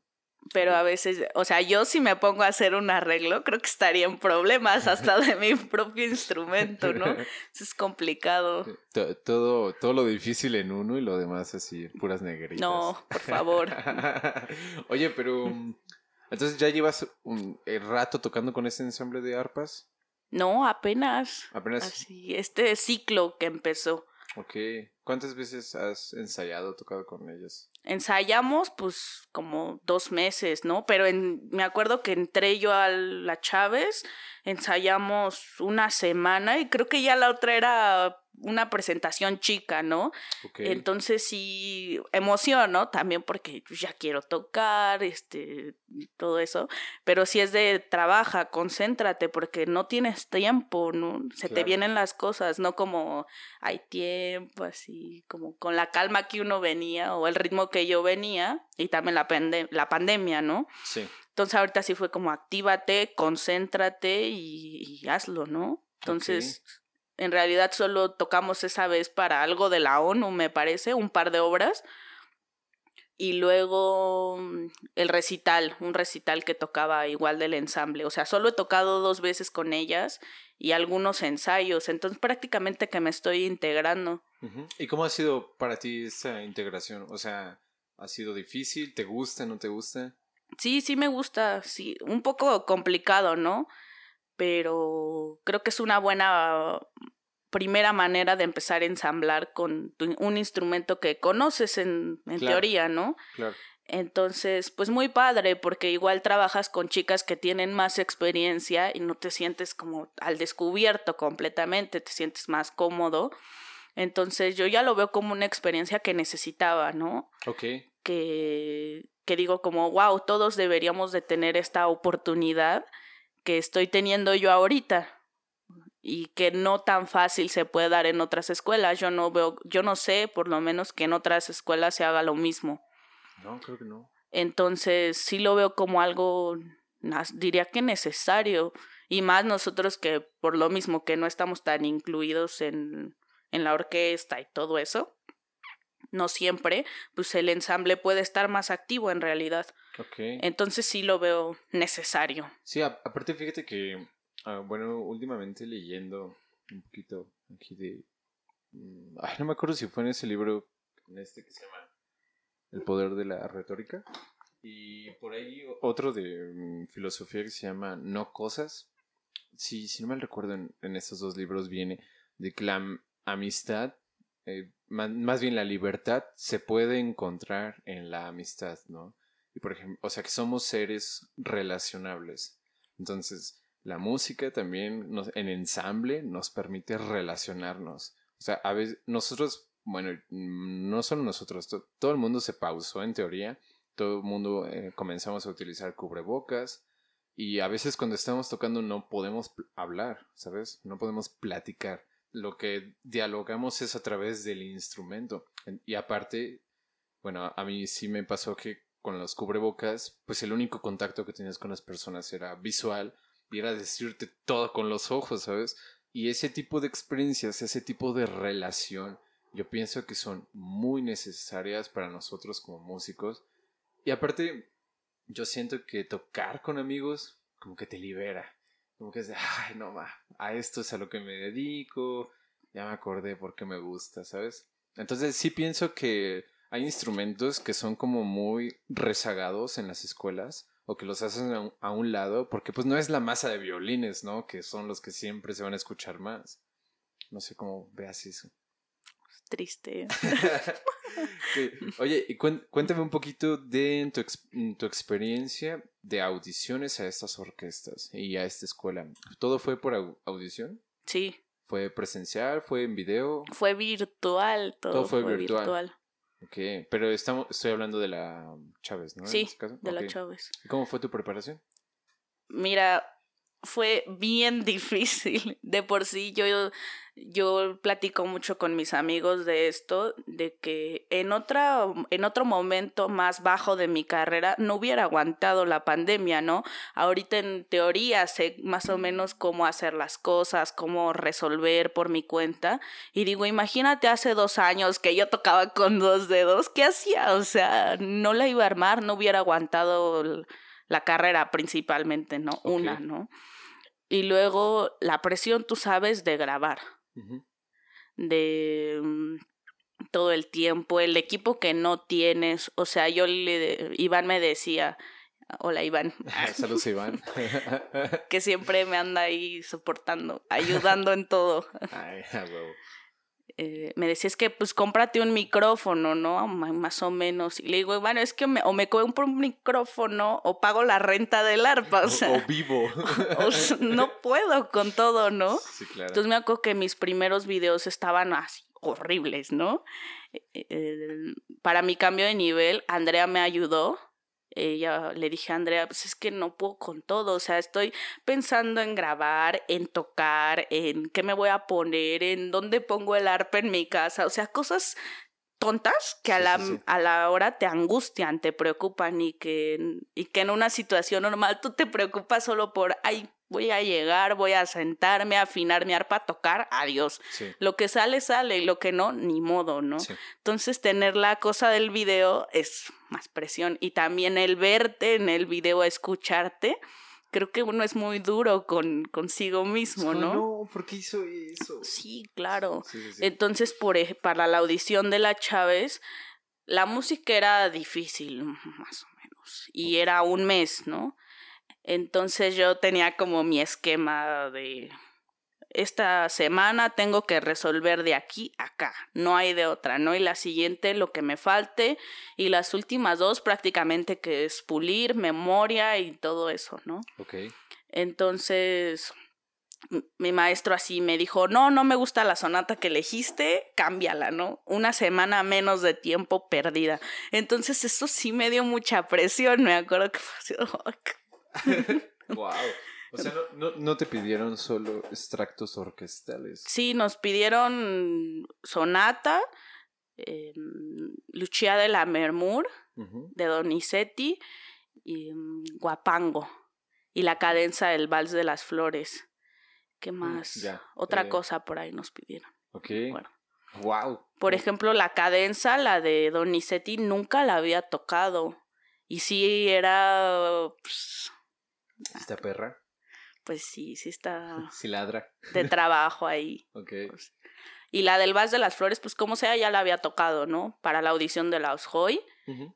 Pero a veces, o sea, yo si me pongo a hacer un arreglo, creo que estaría en problemas hasta de mi propio instrumento, ¿no? Eso es complicado. Todo, todo lo difícil en uno y lo demás así, puras negritas. No, por favor. Oye, pero mm, entonces ya llevas un rato tocando con ese ensamble de arpas. No, apenas. Apenas. Así, este ciclo que empezó. Ok. ¿Cuántas veces has ensayado, tocado con ellos? Ensayamos, pues, como dos meses, ¿no? Pero en, me acuerdo que entré yo a la Chávez, ensayamos una semana y creo que ya la otra era una presentación chica, ¿no? Entonces sí, emoción, ¿no? También porque ya quiero tocar, este, todo eso, pero si es de trabaja, concéntrate, porque no tienes tiempo, ¿no? Se te vienen las cosas, no como hay tiempo, así, como con la calma que uno venía o el ritmo que yo venía y también la, la pandemia, ¿no? Sí. Entonces ahorita sí fue como actívate, concéntrate y, hazlo, ¿no? Entonces en realidad solo tocamos esa vez para algo de la ONU, me parece, un par de obras. Y luego mm, el recital, un recital que tocaba igual del ensamble. O sea, solo he tocado dos veces con ellas y algunos ensayos. Entonces prácticamente que me estoy integrando. ¿Y cómo ha sido para ti esa integración? O sea, ¿ha sido difícil? ¿Te gusta? ¿No te gusta? Sí, sí me gusta. Sí, un poco complicado, ¿no? pero creo que es una buena primera manera de empezar a ensamblar con un instrumento que conoces en, teoría, ¿no? Claro. Entonces, pues muy padre, porque igual trabajas con chicas que tienen más experiencia y no te sientes como al descubierto completamente, te sientes más cómodo. Entonces, yo ya lo veo como una experiencia que necesitaba, ¿no? Ok. Que, que digo como, wow, todos deberíamos de tener esta oportunidad que estoy teniendo yo ahorita y que no tan fácil se puede dar en otras escuelas. Yo no veo, yo no sé, por lo menos que en otras escuelas se haga lo mismo. No, creo que no. Entonces, sí lo veo como algo diría que necesario y más nosotros que por lo mismo que no estamos tan incluidos en en la orquesta y todo eso. No siempre, pues el ensamble puede estar más activo en realidad. Entonces sí lo veo necesario. Sí, aparte fíjate que, ah, bueno, últimamente leyendo un poquito aquí de... Mm, ay, no me acuerdo si fue en ese libro, en este que se llama El poder de la retórica. Y por ahí otro de mm, filosofía que se llama No Cosas. Sí, si no mal recuerdo, en, estos dos libros viene de que la amistad, eh, más bien la libertad, se puede encontrar en la amistad, ¿no? Y por ejemplo, o sea que somos seres relacionables. Entonces, la música también nos, en ensamble nos permite relacionarnos. O sea, a veces nosotros, bueno, no solo nosotros, todo el mundo se pausó en teoría, todo el mundo eh, comenzamos a utilizar cubrebocas y a veces cuando estamos tocando no podemos hablar, ¿sabes? No podemos platicar. Lo que dialogamos es a través del instrumento. Y aparte, bueno, a mí sí me pasó que con los cubrebocas, pues el único contacto que tenías con las personas era visual y era decirte todo con los ojos, ¿sabes? Y ese tipo de experiencias, ese tipo de relación, yo pienso que son muy necesarias para nosotros como músicos. Y aparte, yo siento que tocar con amigos como que te libera. Como que es de, ay, no, ma, a esto es a lo que me dedico, ya me acordé por qué me gusta, ¿sabes? Entonces sí pienso que hay instrumentos que son como muy rezagados en las escuelas o que los hacen a un, lado porque pues no es la masa de violines, ¿no? Que son los que siempre se van a escuchar más. No sé cómo veas eso. Triste. Oye, y cuéntame un poquito de tu, tu experiencia de audiciones a estas orquestas y a esta escuela. ¿Todo fue por audición? Sí. ¿Fue presencial? ¿Fue en video? Fue virtual, todo, fue, virtual. Ok, pero estamos, estoy hablando de la Chávez, ¿no? Sí, este de la Chávez. ¿Cómo fue tu preparación? Mira, fue bien difícil. De por sí yo, yo platico mucho con mis amigos de esto, de que en, otra, en otro momento más bajo de mi carrera no hubiera aguantado la pandemia, ¿no? Ahorita en teoría sé más o menos cómo hacer las cosas, cómo resolver por mi cuenta. Y digo, imagínate hace dos años que yo tocaba con dos dedos, ¿qué hacía? O sea, no la iba a armar, no hubiera aguantado la carrera principalmente, ¿no? Una, ¿no? Y luego la presión, tú sabes, de grabar. De mm, todo el tiempo, el equipo que no tienes. O sea, yo le. Iván me decía. Hola Iván. Saludos Iván. que siempre me anda ahí soportando, ayudando en todo. Ay, eh, me decía, es que pues cómprate un micrófono, ¿no? Más o menos. Y le digo, bueno, es que me, o me compro un micrófono o pago la renta del arpa, o sea. O, vivo. no puedo con todo, ¿no? Sí, claro. Entonces me acuerdo que mis primeros videos estaban así horribles, ¿no? Eh, eh, para mi cambio de nivel, Andrea me ayudó ella le dije a Andrea, pues es que no puedo con todo, o sea, estoy pensando en grabar, en tocar, en qué me voy a poner, en dónde pongo el arpa en mi casa, o sea, cosas tontas que a la, a la hora te angustian, te preocupan y que, y que en una situación normal tú te preocupas solo por, ay, voy a llegar, voy a sentarme, a afinar mi arpa, a tocar, adiós. Lo que sale, sale, y lo que no, ni modo, ¿no? Entonces, tener la cosa del video es más presión. Y también el verte en el video, escucharte, creo que uno es muy duro con consigo mismo, ¿no? No, ¿por qué hizo eso? Sí, claro. Entonces, por, para la audición de la Chávez, la música era difícil, más o menos. Y era un mes, ¿no? Entonces yo tenía como mi esquema de esta semana tengo que resolver de aquí a acá, no hay de otra, ¿no? Y la siguiente lo que me falte y las últimas dos prácticamente que es pulir, memoria y todo eso, ¿no? Ok. Entonces mi maestro así me dijo, no, no me gusta la sonata que elegiste, cámbiala, ¿no? Una semana menos de tiempo perdida. Entonces eso sí me dio mucha presión, me acuerdo que fue así, wow. O sea, no, no, te pidieron solo extractos orquestales. Sí, nos pidieron sonata, eh, Lucia de la Mermur, de Donizetti, y mm, Guapango, y la cadenza del Vals de las Flores. ¿Qué mm, más? Otra eh, cosa por ahí nos pidieron. Ok. Bueno. Wow. Por ejemplo, la cadenza, la de Donizetti, nunca la había tocado. Y sí era. Pues, ¿Esta perra? Pues sí, sí está. Sí ladra. De trabajo ahí. ok. Pues, y la del Vals de las Flores, pues como sea, ya la había tocado, ¿no? Para la audición de la Osjoy.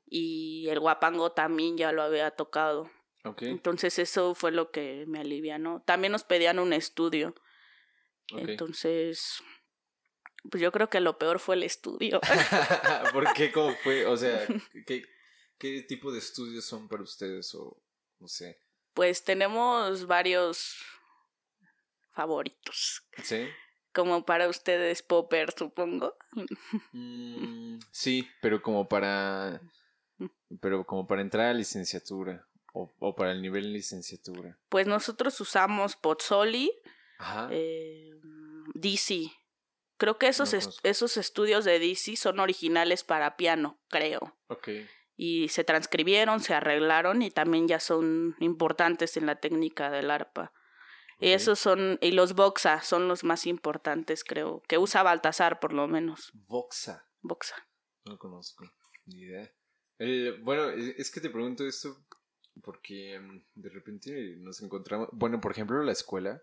Y el Guapango también ya lo había tocado. Okay. Entonces eso fue lo que me alivia, ¿no? También nos pedían un estudio. Entonces, pues yo creo que lo peor fue el estudio. ¿Por qué? ¿Cómo fue? O sea, ¿qué, ¿qué tipo de estudios son para ustedes? O no sé pues tenemos varios favoritos. Sí. Como para ustedes Popper, supongo. Mm, sí, pero como para pero como para entrar a licenciatura o, o para el nivel de licenciatura. Pues nosotros usamos Pozzoli, eh, DC. Creo que esos, esos estudios de DC son originales para piano, creo. Okay y se transcribieron, se arreglaron y también ya son importantes en la técnica del arpa. Y esos son, y los Voxa son los más importantes, creo, que usa Baltasar por lo menos. Voxa. Voxa. No conozco, ni idea. bueno, e, es que te pregunto esto porque mm, de repente nos encontramos, bueno, por ejemplo, la escuela,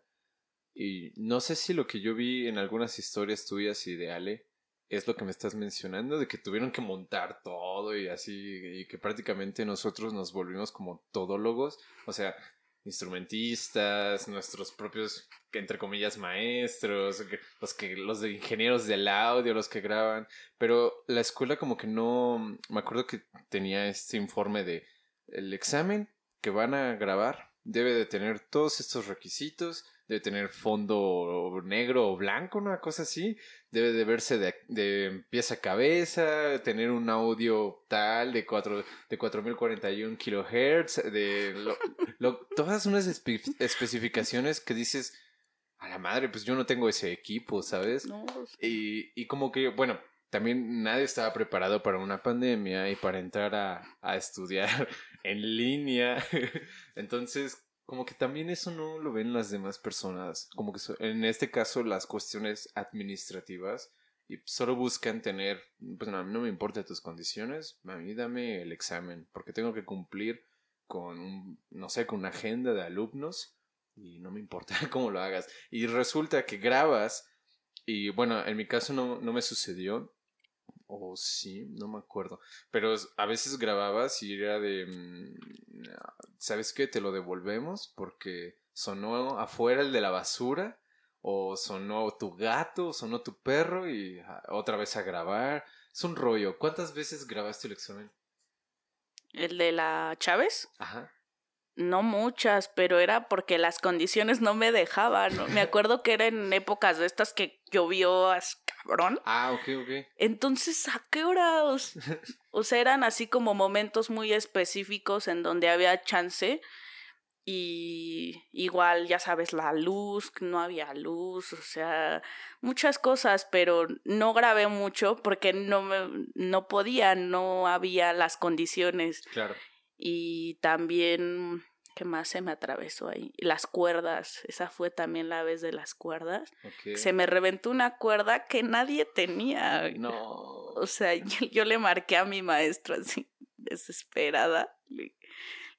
y no sé si lo que yo vi en algunas historias tuyas y de Ale, es lo que me estás mencionando, de que tuvieron que montar todo y así, y que prácticamente nosotros nos volvimos como todólogos, o sea, instrumentistas, nuestros propios, entre comillas, maestros, los que, los de ingenieros del audio, los que graban, pero la escuela como que no, me acuerdo que tenía este informe de el examen que van a grabar debe de tener todos estos requisitos, debe tener fondo negro o blanco, una cosa así, debe de verse de, de pieza a cabeza, tener un audio tal de, cuatro, de 4041 kilohertz, de todas unas especificaciones que dices, a la madre, pues yo no tengo ese equipo, ¿sabes? Pues y, y como que, bueno, también nadie estaba preparado para una pandemia y para entrar a, a estudiar en línea. Entonces, como que también eso no lo ven las demás personas. Como que en este caso las cuestiones administrativas y solo buscan tener, pues no, no me importa tus condiciones, a mí dame el examen, porque tengo que cumplir con, no sé, con una agenda de alumnos y no me importa cómo lo hagas. Y resulta que grabas y bueno, en mi caso no, no me sucedió, o sí, no me acuerdo. Pero a veces grababas y era de, mm, ¿sabes qué? Te lo devolvemos porque sonó afuera el de la basura o sonó tu gato, o sonó tu perro y ah, otra vez a grabar. Es un rollo. ¿Cuántas veces grabaste el examen? ¿El de la Chávez? Ajá. No muchas, pero era porque las condiciones no me dejaban. Me acuerdo que era en épocas de estas que llovió cabrón. Ah, ok, ok. Entonces, ¿a qué horas? O sea, eran así como momentos muy específicos en donde había chance. Y igual, ya sabes, la luz, no había luz, o sea, muchas cosas, pero no grabé mucho porque no me, no podía, no había las condiciones. Claro. Y también, ¿qué más se me atravesó ahí? Las cuerdas, esa fue también la vez de las cuerdas. Se me reventó una cuerda que nadie tenía. No. O sea, yo, le marqué a mi maestro así, desesperada.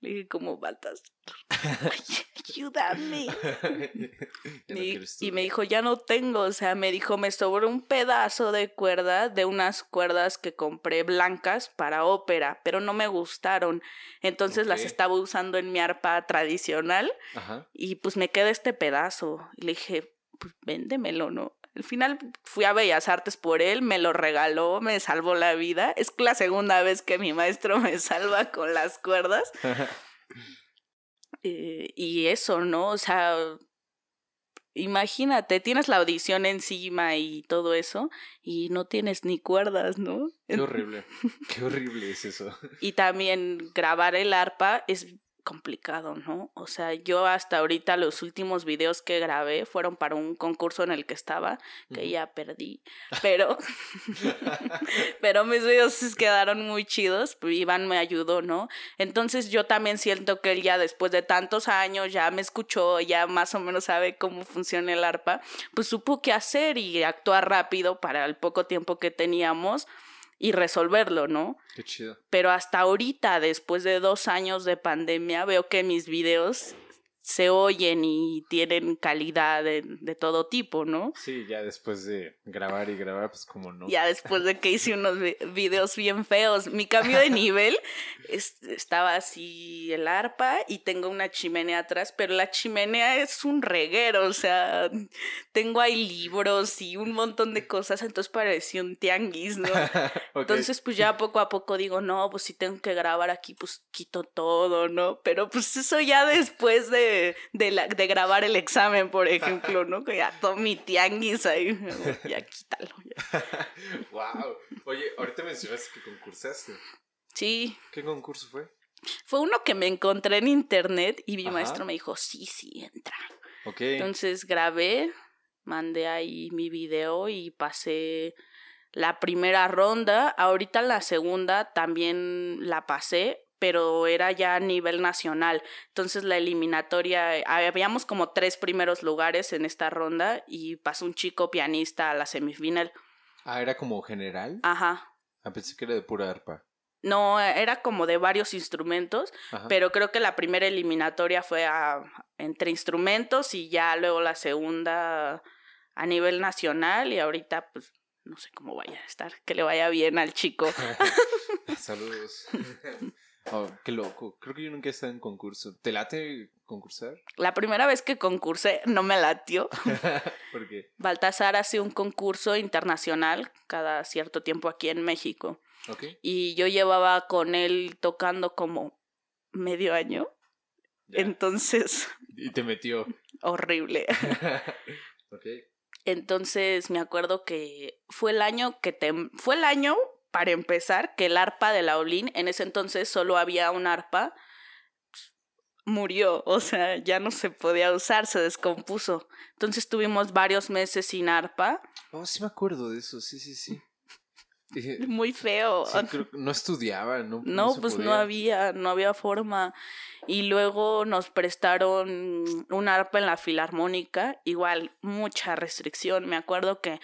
Le, dije, como Baltas, ayúdame. y, me dijo, ya no tengo, o sea, me dijo, me sobró un pedazo de cuerda de unas cuerdas que compré blancas para ópera, pero no me gustaron. Entonces las estaba usando en mi arpa tradicional y pues me queda este pedazo. Y le dije, pues véndemelo, ¿no? Al final fui a Bellas Artes por él, me lo regaló, me salvó la vida. Es la segunda vez que mi maestro me salva con las cuerdas. Eh, y eso, ¿no? O sea, imagínate, tienes la audición encima y todo eso, y no tienes ni cuerdas, ¿no? Qué horrible, qué horrible es eso. Y también grabar el arpa es complicado, ¿no? O sea, yo hasta ahorita los últimos videos que grabé fueron para un concurso en el que estaba, que ya perdí, pero pero mis videos quedaron muy chidos, pues, Iván me ayudó, ¿no? Entonces yo también siento que él ya después de tantos años ya me escuchó, ya más o menos sabe cómo funciona el arpa, pues supo qué hacer y actuar rápido para el poco tiempo que teníamos y resolverlo, ¿no? Qué chido. Pero hasta ahorita, después de dos años de pandemia, veo que mis videos se oyen y tienen calidad de, de, todo tipo, ¿no? Sí, ya después de grabar y grabar, pues como no. Ya después de que hice unos videos bien feos. Mi cambio de nivel estaba así el arpa y tengo una chimenea atrás, pero la chimenea es un reguero, o sea, tengo ahí libros y un montón de cosas, entonces parecía un tianguis, ¿no? Entonces, pues ya poco a poco digo, no, pues si tengo que grabar aquí, pues quito todo, ¿no? Pero pues eso ya después de de, la, de grabar el examen, por ejemplo, ¿no? Que ya todo mi tianguis ahí, ya quítalo. wow. Oye, ahorita mencionaste que concursaste. Sí. ¿Qué concurso fue? Fue uno que me encontré en internet y mi maestro me dijo, sí, sí, entra. Ok. Entonces grabé, mandé ahí mi video y pasé la primera ronda. Ahorita la segunda también la pasé, pero era ya a nivel nacional. Entonces la eliminatoria, eh, habíamos como tres primeros lugares en esta ronda y pasó un chico pianista a la semifinal. Ah, era como general. Ajá. Ah, pensé que era de pura arpa. No, era como de varios instrumentos, pero creo que la primera eliminatoria fue a, entre instrumentos y ya luego la segunda a nivel nacional y ahorita pues no sé cómo vaya a estar, que le vaya bien al chico. Saludos. Oh, qué loco. Creo que yo nunca he estado en concurso. ¿Te late concursar? La primera vez que concursé no me latió. ¿Por qué? Baltasar hace un concurso internacional cada cierto tiempo aquí en México. Okay. Y yo llevaba con él tocando como medio año. Entonces... Y te metió. Horrible. ok. Entonces me acuerdo que fue el año que te... Fue el año, para empezar, que el arpa de la Olin, en ese entonces solo había un arpa, murió, o sea, ya no se podía usar, se descompuso. Entonces tuvimos varios meses sin arpa. Oh, sí me acuerdo de eso, sí, sí, sí. Muy feo. no estudiaba, ¿no? No, pues no había, no había forma. Y luego nos prestaron un arpa en la filarmónica, igual mucha restricción. Me acuerdo que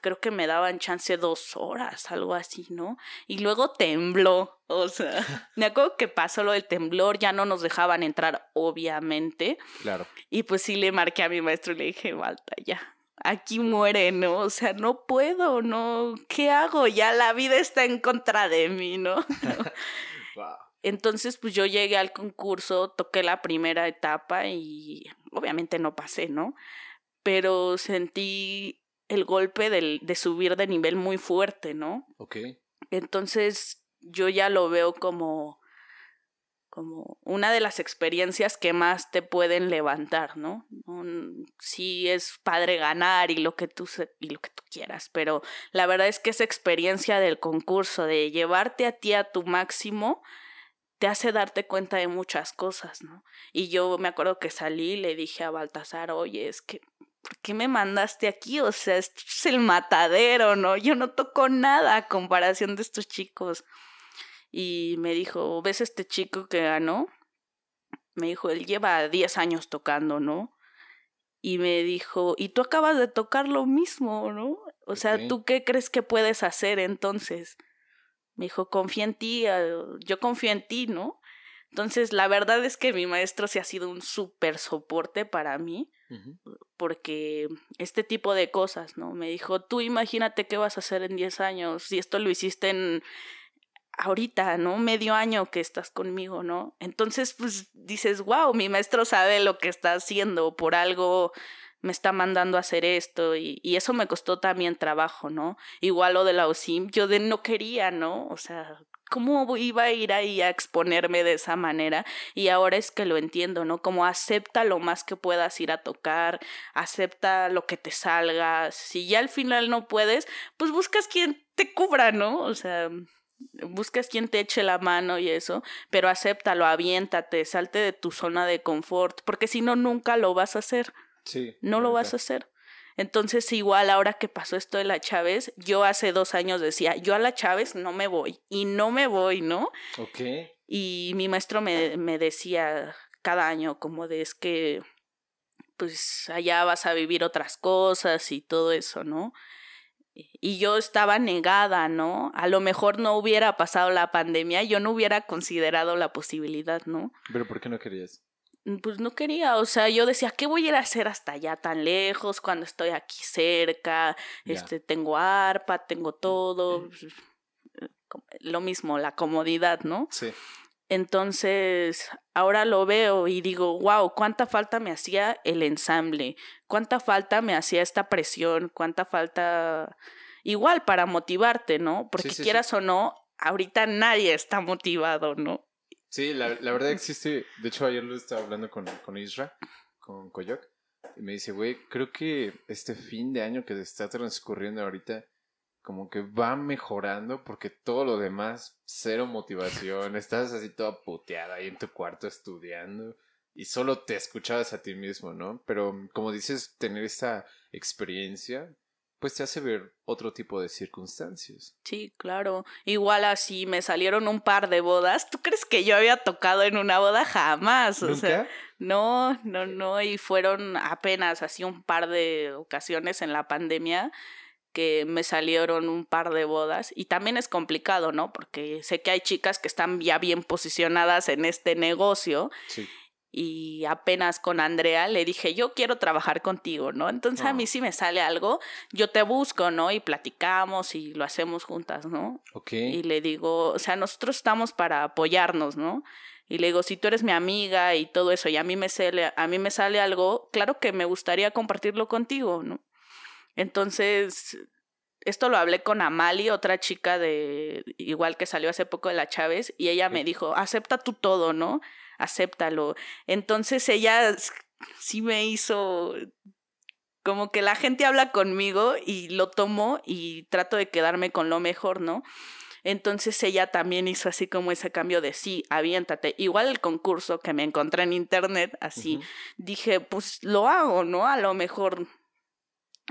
creo que me daban chance dos horas, algo así, ¿no? Y luego tembló, o sea, me acuerdo que pasó lo del temblor, ya no nos dejaban entrar, obviamente. Claro. Y pues sí le marqué a mi maestro y le dije, Malta, ya, aquí muere, ¿no? O sea, no puedo, ¿no? ¿Qué hago? Ya la vida está en contra de mí, ¿no? Entonces, pues yo llegué al concurso, toqué la primera etapa y obviamente no pasé, ¿no? Pero sentí el golpe del, de subir de nivel muy fuerte, ¿no? Ok. Entonces, yo ya lo veo como como una de las experiencias que más te pueden levantar, ¿no? sí es padre ganar y lo que tú y lo que tú quieras, pero la verdad es que esa experiencia del concurso de llevarte a ti a tu máximo te hace darte cuenta de muchas cosas, ¿no? Y yo me acuerdo que salí y le dije a Baltasar, "Oye, es que ¿por qué me mandaste aquí? O sea, esto es el matadero, ¿no? Yo no toco nada a comparación de estos chicos." y me dijo, ¿ves este chico que ganó? Me dijo, él lleva 10 años tocando, ¿no? Y me dijo, y tú acabas de tocar lo mismo, ¿no? O sea, ¿tú qué crees que puedes hacer entonces? Me dijo, confía en ti, ah, yo confío en ti, ¿no? Entonces, la verdad es que mi maestro sí ha sido un súper soporte para mí, porque este tipo de cosas, ¿no? Me dijo, tú imagínate qué vas a hacer en 10 años, si esto lo hiciste en, ahorita, ¿no? Medio año que estás conmigo, ¿no? Entonces, pues dices, wow, mi maestro sabe lo que está haciendo, por algo me está mandando a hacer esto y, y eso me costó también trabajo, ¿no? Igual lo de la OSIM, yo de no quería, ¿no? O sea, ¿cómo iba a ir ahí a exponerme de esa manera? Y ahora es que lo entiendo, ¿no? Como acepta lo más que puedas ir a tocar, acepta lo que te salga, si ya al final no puedes, pues buscas quien te cubra, ¿no? O sea, buscas quien te eche la mano y eso, pero acéptalo, aviéntate, salte de tu zona de confort, porque si no, nunca lo vas a hacer. Sí. No lo vas a hacer. Entonces, igual ahora que pasó esto de la Chávez, yo hace dos años decía, yo a la Chávez no me voy, y no me voy, ¿no? Ok. Y mi maestro me, me decía cada año como de es que, pues allá vas a vivir otras cosas y todo eso, ¿no? y yo estaba negada, ¿no? A lo mejor no hubiera pasado la pandemia, yo no hubiera considerado la posibilidad, ¿no? Pero ¿por qué no querías? Mm, pues no quería, o sea, yo decía, ¿qué voy a ir a hacer hasta allá tan lejos cuando estoy aquí cerca? Este, tengo arpa, tengo todo, lo mismo, la comodidad, ¿no? Sí. Entonces, ahora lo veo y digo, wow, cuánta falta me hacía el ensamble, cuánta falta me hacía esta presión, cuánta falta igual para motivarte, ¿no? Porque quieras o no, ahorita nadie está motivado, ¿no? Sí, la, la, verdad existe, de hecho ayer lo estaba hablando con, con Isra, con Koyok, y me dice, güey, creo que este fin de año que está transcurriendo ahorita como que va mejorando porque todo lo demás, cero motivación, estás así toda puteada ahí en tu cuarto estudiando y solo te escuchabas a ti mismo, ¿no? Pero como dices, tener esta experiencia, pues te hace ver otro tipo de circunstancias. Sí, claro. Igual así me salieron un par de bodas. ¿Tú crees que yo había tocado en una boda? Jamás. O sea, no, no, no. Y fueron apenas así un par de ocasiones en la pandemia que me salieron un par de bodas y también es complicado, ¿no? Porque sé que hay chicas que están ya bien posicionadas en este negocio. Sí. Y apenas con Andrea le dije, yo quiero trabajar contigo, ¿no? Entonces a mí ah. si me sale algo, yo te busco, ¿no? Y platicamos y lo hacemos juntas, ¿no? Ok. Y le digo, o sea, nosotros estamos para apoyarnos, ¿no? Y le digo, si tú eres mi amiga y todo eso, y a mí me sale, a mí me sale algo, claro que me gustaría compartirlo contigo, ¿no? Entonces, esto lo hablé con Amali, otra chica de igual que salió hace poco de la Chávez, y ella me dijo, acepta tú todo, ¿no? Acéptalo. Entonces ella sí me hizo como que la gente habla conmigo y lo tomo y trato de quedarme con lo mejor, ¿no? Entonces ella también hizo así como ese cambio de sí, aviéntate. Igual el concurso que me encontré en internet, así dije, pues lo hago, ¿no? A lo mejor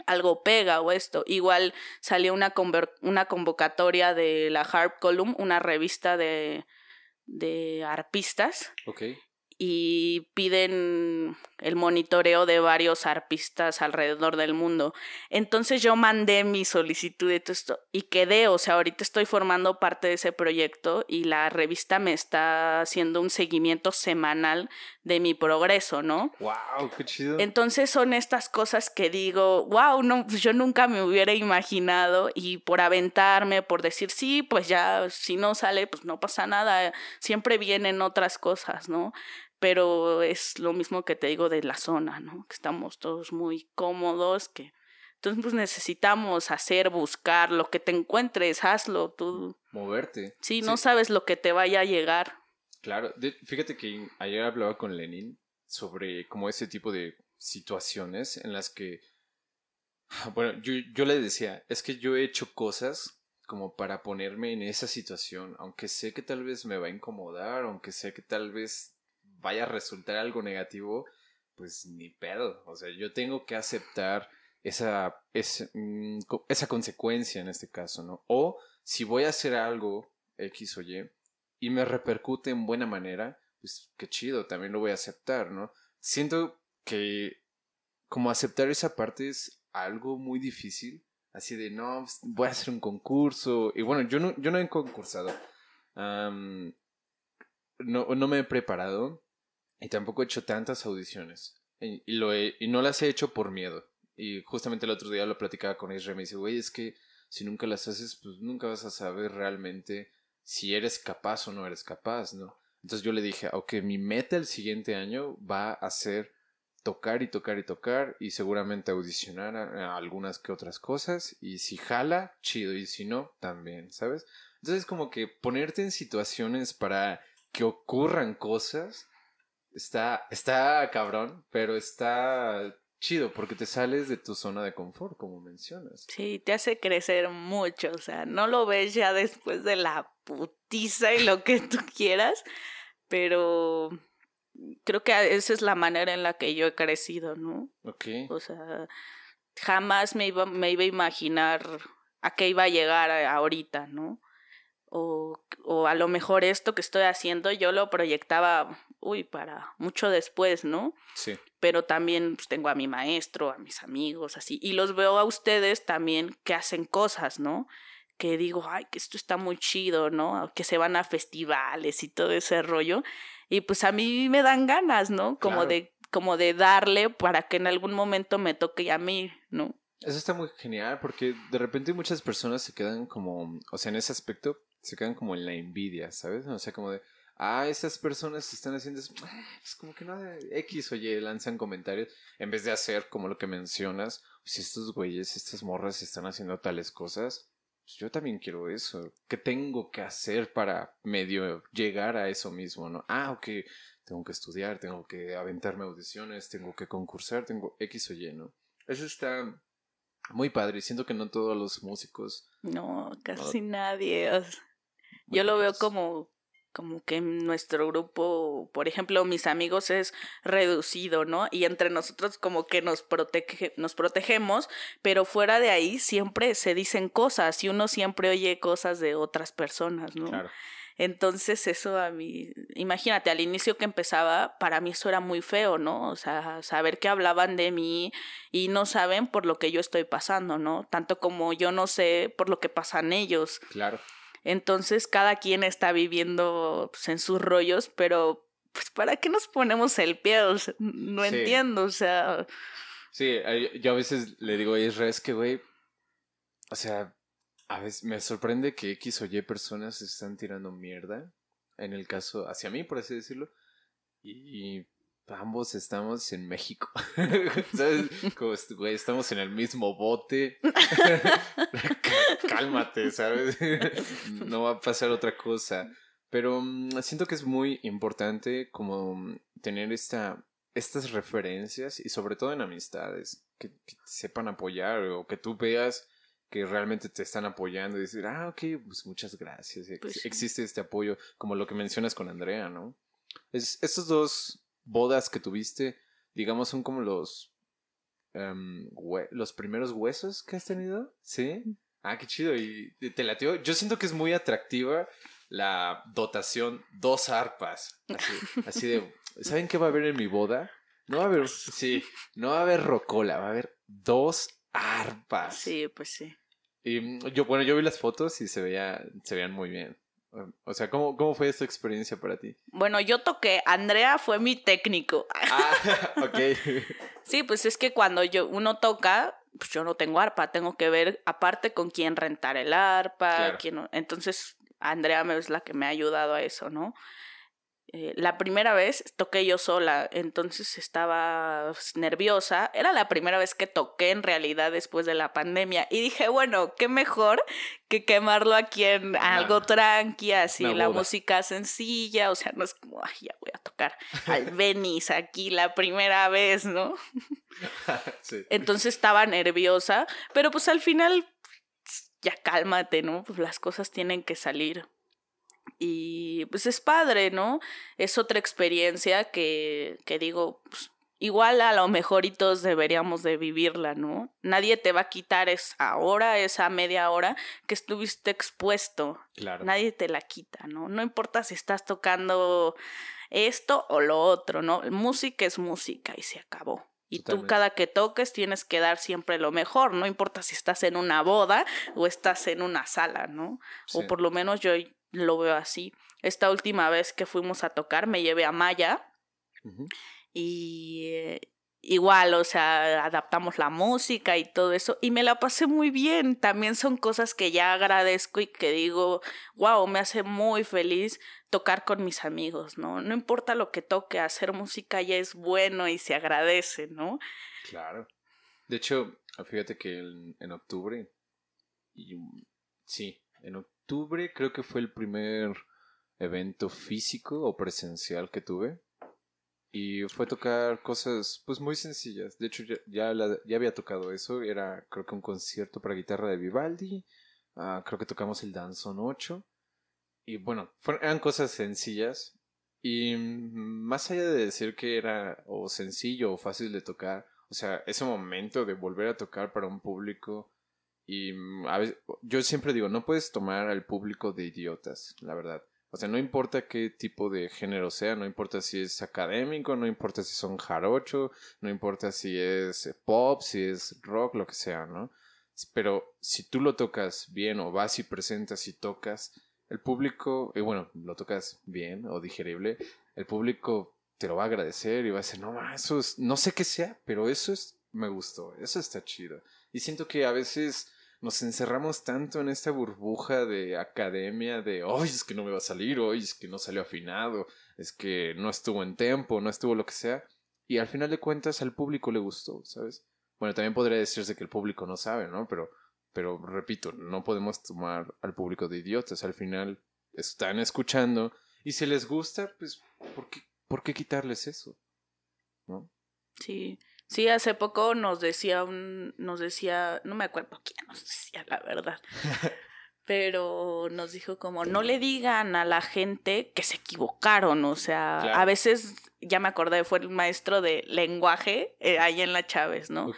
algo pega o esto. Igual salió una, una convocatoria de la Harp Column, una revista de, de arpistas. Okay y piden el monitoreo de varios arpistas alrededor del mundo. Entonces yo mandé mi solicitud de todo esto y quedé, o sea, ahorita estoy formando parte de ese proyecto y la revista me está haciendo un seguimiento semanal de mi progreso, ¿no? Wow, qué chido. Entonces son estas cosas que digo, wow, no, pues yo nunca me hubiera imaginado y por aventarme, por decir, sí, pues ya si no sale, pues no pasa nada, siempre vienen otras cosas, ¿no? Pero es lo mismo que te digo de la zona, ¿no? Que estamos todos muy cómodos, que entonces pues necesitamos hacer, buscar, lo que te encuentres, hazlo tú. Moverte. Sí, no sabes lo que te vaya a llegar. Claro, fíjate que ayer hablaba con Lenin sobre como ese tipo de situaciones en las que, bueno, yo, yo le decía, es que yo he hecho cosas como para ponerme en esa situación, aunque sé que tal vez me va a incomodar, aunque sé que tal vez vaya a resultar algo negativo, pues ni pedo. O sea, yo tengo que aceptar esa, esa, mm, esa consecuencia en este caso, ¿no? O si voy a hacer algo X o Y y me repercute en buena manera, pues qué chido, también lo voy a aceptar, ¿no? Siento que como aceptar esa parte es algo muy difícil, así de, no, pues, voy a hacer un concurso, y bueno, yo no, yo no he concursado, no, no me he preparado, y tampoco he hecho tantas audiciones. Y, lo y no las he hecho por miedo. Y justamente el otro día lo platicaba con Israel y me dice, güey, es que si nunca las haces, pues nunca vas a saber realmente si eres capaz o no eres capaz, ¿no? Entonces yo le dije, ok, mi meta el siguiente año va a ser tocar y tocar y tocar y seguramente audicionar algunas que otras cosas y si jala, chido y si no, también, ¿sabes? Entonces como que ponerte en situaciones para que ocurran cosas Está, está cabrón, pero está chido porque te sales de tu zona de confort, como mencionas. Sí, te hace crecer mucho, o sea, no lo ves ya después de la putiza y lo que tú quieras, pero creo que esa es la manera en la que yo he crecido, ¿no? Ok. O sea, jamás me iba, me iba a imaginar a qué iba a llegar ahorita, ¿no? O, o a lo mejor esto que estoy haciendo yo lo proyectaba uy, para mucho después, ¿no? Sí. Pero también pues, tengo a mi maestro, a mis amigos, así, y los veo a ustedes también que hacen cosas, ¿no? Que digo, ay, que esto está muy chido, ¿no? Que se van a festivales y todo ese rollo. Y pues a mí me dan ganas, ¿no? Como de como de darle para que en algún momento me toque a mí, ¿no? Eso está muy genial porque de repente muchas personas se quedan como, o sea, en ese aspecto se quedan como en la envidia, ¿sabes? O sea, como de, ah, esas personas están haciendo, ah, pues como que nada, X, oye, lanzan comentarios, en vez de hacer como lo que mencionas, si estos güeyes, estas morras están haciendo tales cosas, pues yo también quiero eso. ¿Qué tengo que hacer para medio llegar a eso mismo, no? Ah, ok, tengo que estudiar, tengo que aventarme audiciones, tengo que concursar, tengo X o Y, ¿no? Eso está muy padre. Siento que no todos los músicos. No, casi nadie. yo lo veo como como que nuestro grupo, por ejemplo, mis amigos es reducido, ¿no? Y entre nosotros como que nos, protege, nos protegemos, pero fuera de ahí siempre se dicen cosas y uno siempre oye cosas de otras personas, ¿no? Claro. Entonces eso a mí, imagínate, al inicio que empezaba, para mí eso era muy feo, ¿no? O sea, saber que hablaban de mí y no saben por lo que yo estoy pasando, ¿no? Tanto como yo no sé por lo que pasan ellos. Claro. Entonces cada quien está viviendo pues, en sus rollos, pero pues ¿para qué nos ponemos el pie? no entiendo, o sea... Sí, yo a veces le digo a Israel, es que, güey, o sea, a veces me sorprende que X o Y personas se están tirando mierda, en el caso, hacia mí, por así decirlo, y ambos estamos en México. ¿Sabes? Como, güey, estamos en el mismo bote. Cálmate, ¿sabes? no va a pasar otra cosa. Pero mm, siento que es muy importante como tener esta, estas referencias y sobre todo en amistades, que, sepan apoyar o que tú veas que realmente te están apoyando y decir, ah, ok, pues muchas gracias. Pues existe este apoyo, como lo que mencionas con Andrea, ¿no? Es, estos dos bodas que tuviste, digamos, son como los, em, los primeros huesos que has tenido, ¿sí? Ah, qué chido. Y te latió. Yo siento que es muy atractiva la dotación dos arpas. Así, así de, ¿saben qué va a haber en mi boda? No va a haber, sí, no va a haber rocola, va a haber dos arpas. Sí, pues sí. Y mm, yo, bueno, yo vi las fotos y se veía, se veían muy bien. O sea, ¿cómo, ¿cómo fue esta experiencia para ti? Bueno, yo toqué, Andrea fue mi técnico. Ah, ok. sí, pues es que cuando yo, uno toca, pues yo no tengo arpa, tengo que ver aparte con quién rentar el arpa, quién entonces Andrea es la que me ha ayudado a eso, ¿no? Eh, la primera vez toqué yo sola, entonces estaba nerviosa. Era la primera vez que toqué en realidad después de la pandemia. Y dije, bueno, qué mejor que quemarlo aquí en algo tranqui, así, la música sencilla. O sea, no es como, ay, ya voy a tocar al Venice aquí la primera vez, ¿no? Entonces estaba nerviosa, pero pues al final, ya cálmate, ¿no? Pues las cosas tienen que salir. Y pues es padre, ¿no? Es otra experiencia que, que digo, pues, igual a lo mejor y todos deberíamos de vivirla, ¿no? Nadie te va a quitar esa hora, esa media hora que estuviste expuesto. Claro. Nadie te la quita, ¿no? No importa si estás tocando esto o lo otro, ¿no? Música es música y se acabó. Y tú cada que toques tienes que dar siempre lo mejor, no importa si estás en una boda o estás en una sala, ¿no? O por lo menos yo lo veo así. Esta última vez que fuimos a tocar me llevé a Maya y eh, igual, o sea, adaptamos la música y todo eso y me la pasé muy bien. También son cosas que ya agradezco y que digo, wow, me hace muy feliz tocar con mis amigos, ¿no? No importa lo que toque, hacer música ya es bueno y se agradece, ¿no? Claro. De hecho, fíjate que en, octubre, y, sí, en octubre, octubre creo que fue el primer evento físico o presencial que tuve. Y fue tocar cosas pues muy sencillas. De hecho ya, ya, había tocado eso. Era creo que un concierto para guitarra de Vivaldi. Ah, creo que tocamos el Danzón 8. Y bueno, eran cosas sencillas. Y más allá de decir que era o sencillo o fácil de tocar, o sea, ese momento de volver a tocar para un público y mm, a veces, yo siempre digo, no puedes tomar al público de idiotas, la verdad. O sea, no importa qué tipo de género sea, no importa si es académico, no importa si son jarocho, no importa si es eh, pop, si es rock, lo que sea, ¿no? Pero si tú lo tocas bien o vas y presentas y tocas, el público, y bueno, lo tocas bien o digerible, el público te lo va a agradecer y va a decir, no, eso es, no sé qué sea, pero eso es, me gustó, eso está chido. Y siento que a veces nos encerramos tanto en esta burbuja de academia de, hoy es que no me va a salir, hoy es que no salió afinado, es que no estuvo en tempo, no estuvo lo que sea. Y al final de cuentas al público le gustó, ¿sabes? Bueno, también podría decirse que el público no sabe, ¿no? Pero, pero repito, no podemos tomar al público de idiotas. Al final están escuchando y si les gusta, pues, ¿por qué, por qué quitarles eso? ¿No? Sí. Sí, hace poco nos decía un, nos decía, no me acuerdo quién nos decía la verdad, pero nos dijo como, no le digan a la gente que se equivocaron, o sea, a veces, ya me acordé, fue el maestro de lenguaje eh, ahí en la Chávez, ¿no?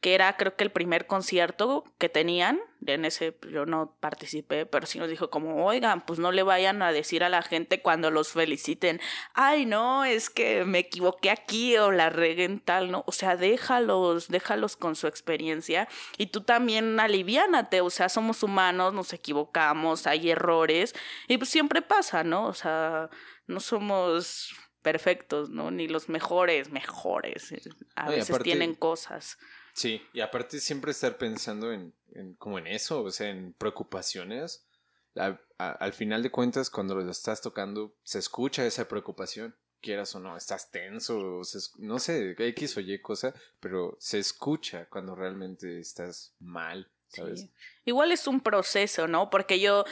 Que era creo que el primer concierto que tenían, en ese yo no participé, pero sí nos dijo como, oigan, pues no le vayan a decir a la gente cuando los feliciten, ay no, es que me equivoqué aquí o la reguen tal, ¿no? O sea, déjalos, déjalos con su experiencia y tú también aliviánate, o sea, somos humanos, nos equivocamos, hay errores y pues siempre pasa, ¿no? O sea, no somos perfectos, ¿no? Ni los mejores, mejores. A veces tienen cosas. Sí, y aparte siempre estar pensando en, en como en eso, o sea, en preocupaciones. al final de cuentas, cuando lo estás tocando, se escucha esa preocupación, quieras o no, estás tenso, no sé, X o Y cosa, pero se escucha cuando realmente estás mal ¿sabes? Igual es un proceso, ¿no? Porque yo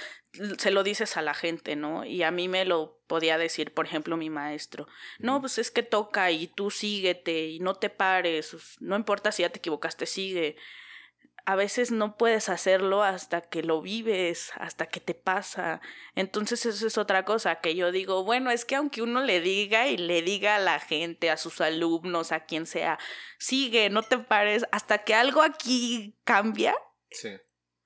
se lo dices a la gente, ¿no? Y a mí me lo podía decir, por ejemplo, mi maestro. No, pues es que toca y tú síguete y no te pares, no importa si ya te equivocaste, sigue a veces no puedes hacerlo hasta que lo vives, hasta que te pasa. Entonces eso es otra cosa que yo digo, bueno, es que aunque uno le diga y le diga a la gente, a sus alumnos, a quien sea, sigue, no te pares, hasta que algo aquí cambia.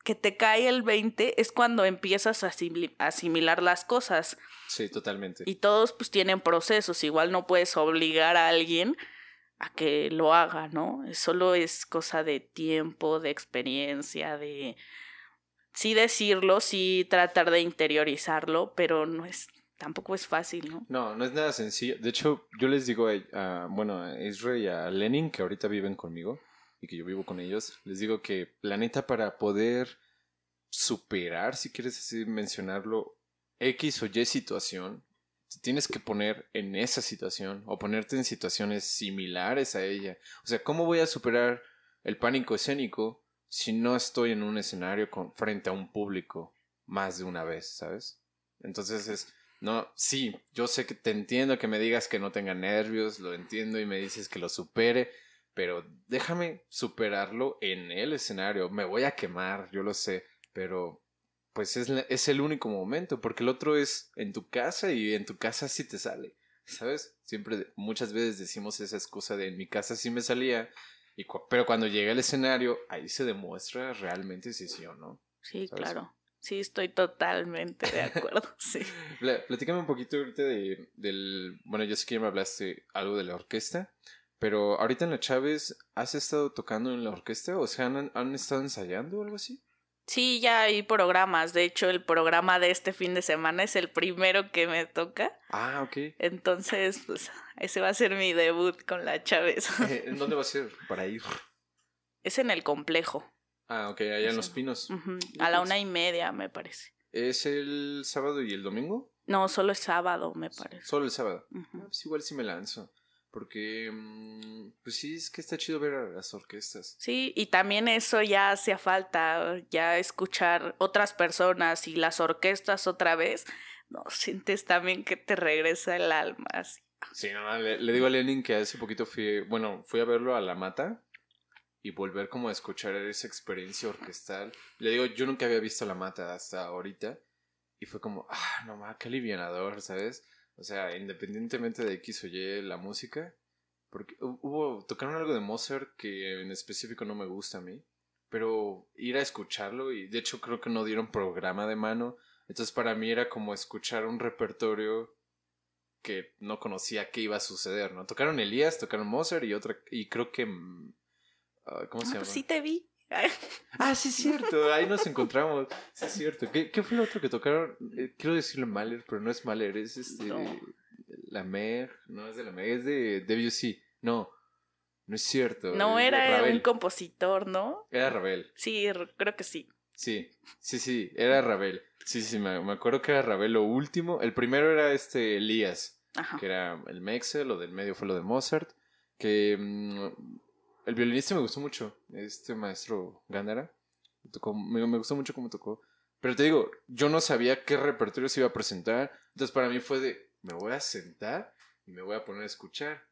Que te cae el 20 es cuando empiezas a asimilar las cosas. Sí, totalmente. Y todos pues tienen procesos, igual no puedes obligar a alguien a que lo haga, ¿no? Solo es cosa de tiempo, de experiencia, de sí decirlo, sí tratar de interiorizarlo, pero no es tampoco es fácil, ¿no? No, no es nada sencillo. De hecho, yo les digo a, bueno, a Israel y a Lenin, que ahorita viven conmigo y que yo vivo con ellos, les digo que la neta para poder superar, si quieres así mencionarlo, X o Y situación, tienes que poner en esa situación o ponerte en situaciones similares a ella. O sea, ¿cómo voy a superar el pánico escénico si no estoy en un escenario con, frente a un público más de una vez, ¿sabes? Entonces es, no, sí, yo sé que te entiendo que me digas que no tenga nervios, lo entiendo y me dices que lo supere, pero déjame superarlo en el escenario. Me voy a quemar, yo lo sé, pero pues es, es el único momento, porque el otro es en tu casa y en tu casa sí te sale, ¿sabes? Siempre, muchas veces decimos esa excusa de en mi casa sí me salía, y pero cuando llega el escenario, ahí se demuestra realmente si sí o no. Sí, claro. Sí, estoy totalmente de acuerdo, sí. Platícame un poquito ahorita de, del... Bueno, yo sé que ya me hablaste algo de la orquesta, pero ahorita en la Chávez, ¿has estado tocando en la orquesta? O sea, ¿han, han estado ensayando o algo así? Sí, ya hay programas. De hecho, el programa de este fin de semana es el primero que me toca. Ah, ok. Entonces, pues, ese va a ser mi debut con la Chávez. Eh, ¿En dónde va a ser para ir? Es en el complejo. Ah, ok, allá en Los Pinos. A la una y media, me parece. ¿Es el sábado y el domingo? No, solo es sábado, me parece. Solo el sábado. Ah, pues igual sí me lanzo. Porque, mm, pues sí, es que está chido ver a las orquestas. Sí, y también eso ya hacía falta, ya escuchar otras personas y las orquestas otra vez. No, sientes también que te regresa el alma. Así. Sí, no, le, le, digo a Lenin que hace poquito fui, bueno, fui a verlo a La Mata y volver como a escuchar esa experiencia orquestal. Le digo, yo nunca había visto La Mata hasta ahorita y fue como, ah, no más, qué alivianador, ¿sabes? O sea, independientemente de X o Y la música, porque hubo, tocaron algo de Mozart que en específico no me gusta a mí, pero ir a escucharlo y de hecho creo que no dieron programa de mano, entonces para mí era como escuchar un repertorio que no conocía qué iba a suceder, ¿no? Tocaron Elías, tocaron Mozart y otra, y creo que... Ah, ¿Cómo se ah, pues llama? sí te vi. Ah, sí es cierto, ahí nos encontramos. Sí es cierto. ¿Qué, qué fue lo otro que tocaron? Eh, quiero decirle Mahler, pero no es Mahler, es este... La Mer, no es de la Mer, es de Debussy. No, no es cierto. No, era un compositor, ¿no? Era Ravel. Sí, creo que sí. Sí, sí, sí, era Ravel. Sí, sí, me, me acuerdo que era Ravel lo último. El primero era este Elías, que era el Mexe, lo del medio fue lo de Mozart, que mm, el violinista me gustó mucho, este maestro Gándara. me, me, gustó mucho cómo tocó. Pero te digo, yo no sabía qué repertorio se iba a presentar. Entonces para mí fue de, me voy a sentar y me voy a poner a escuchar.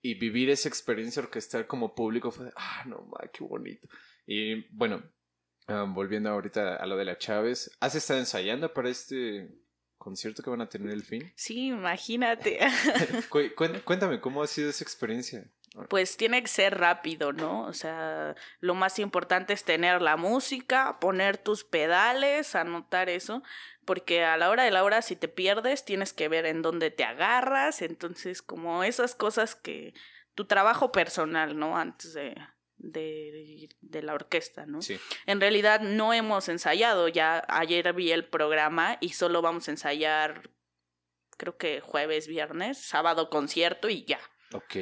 Y vivir esa experiencia orquestal como público fue de, ah, no, ma, qué bonito. Y bueno, volviendo ahorita a lo de la Chávez, ¿has estado ensayando para este concierto que van a tener el fin? Sí, imagínate. Cuéntame, ¿cómo ha sido esa experiencia? Pues tiene que ser rápido, ¿no? O sea, lo más importante es tener la música, poner tus pedales, anotar eso, porque a la hora de la hora si te pierdes tienes que ver en dónde te agarras, entonces como esas cosas que tu trabajo personal, ¿no? Antes de, de, de, la orquesta, ¿no? Sí. En realidad no hemos ensayado, ya ayer vi el programa y solo vamos a ensayar creo que jueves, viernes, sábado concierto y ya. Ok.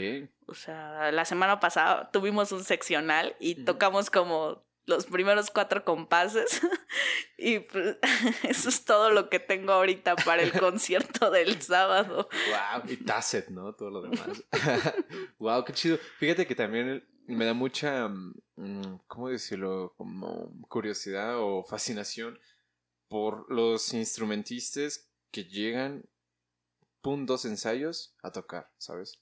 O sea, la semana pasada tuvimos un seccional y tocamos como los primeros cuatro compases y pues, eso es todo lo que tengo ahorita para el concierto del sábado. Wow, y Tasset, ¿no? Todo lo demás. wow, qué chido. Fíjate que también me da mucha, mm, ¿cómo decirlo? Como curiosidad o fascinación por los instrumentistas que llegan puntos ensayos a tocar, ¿sabes?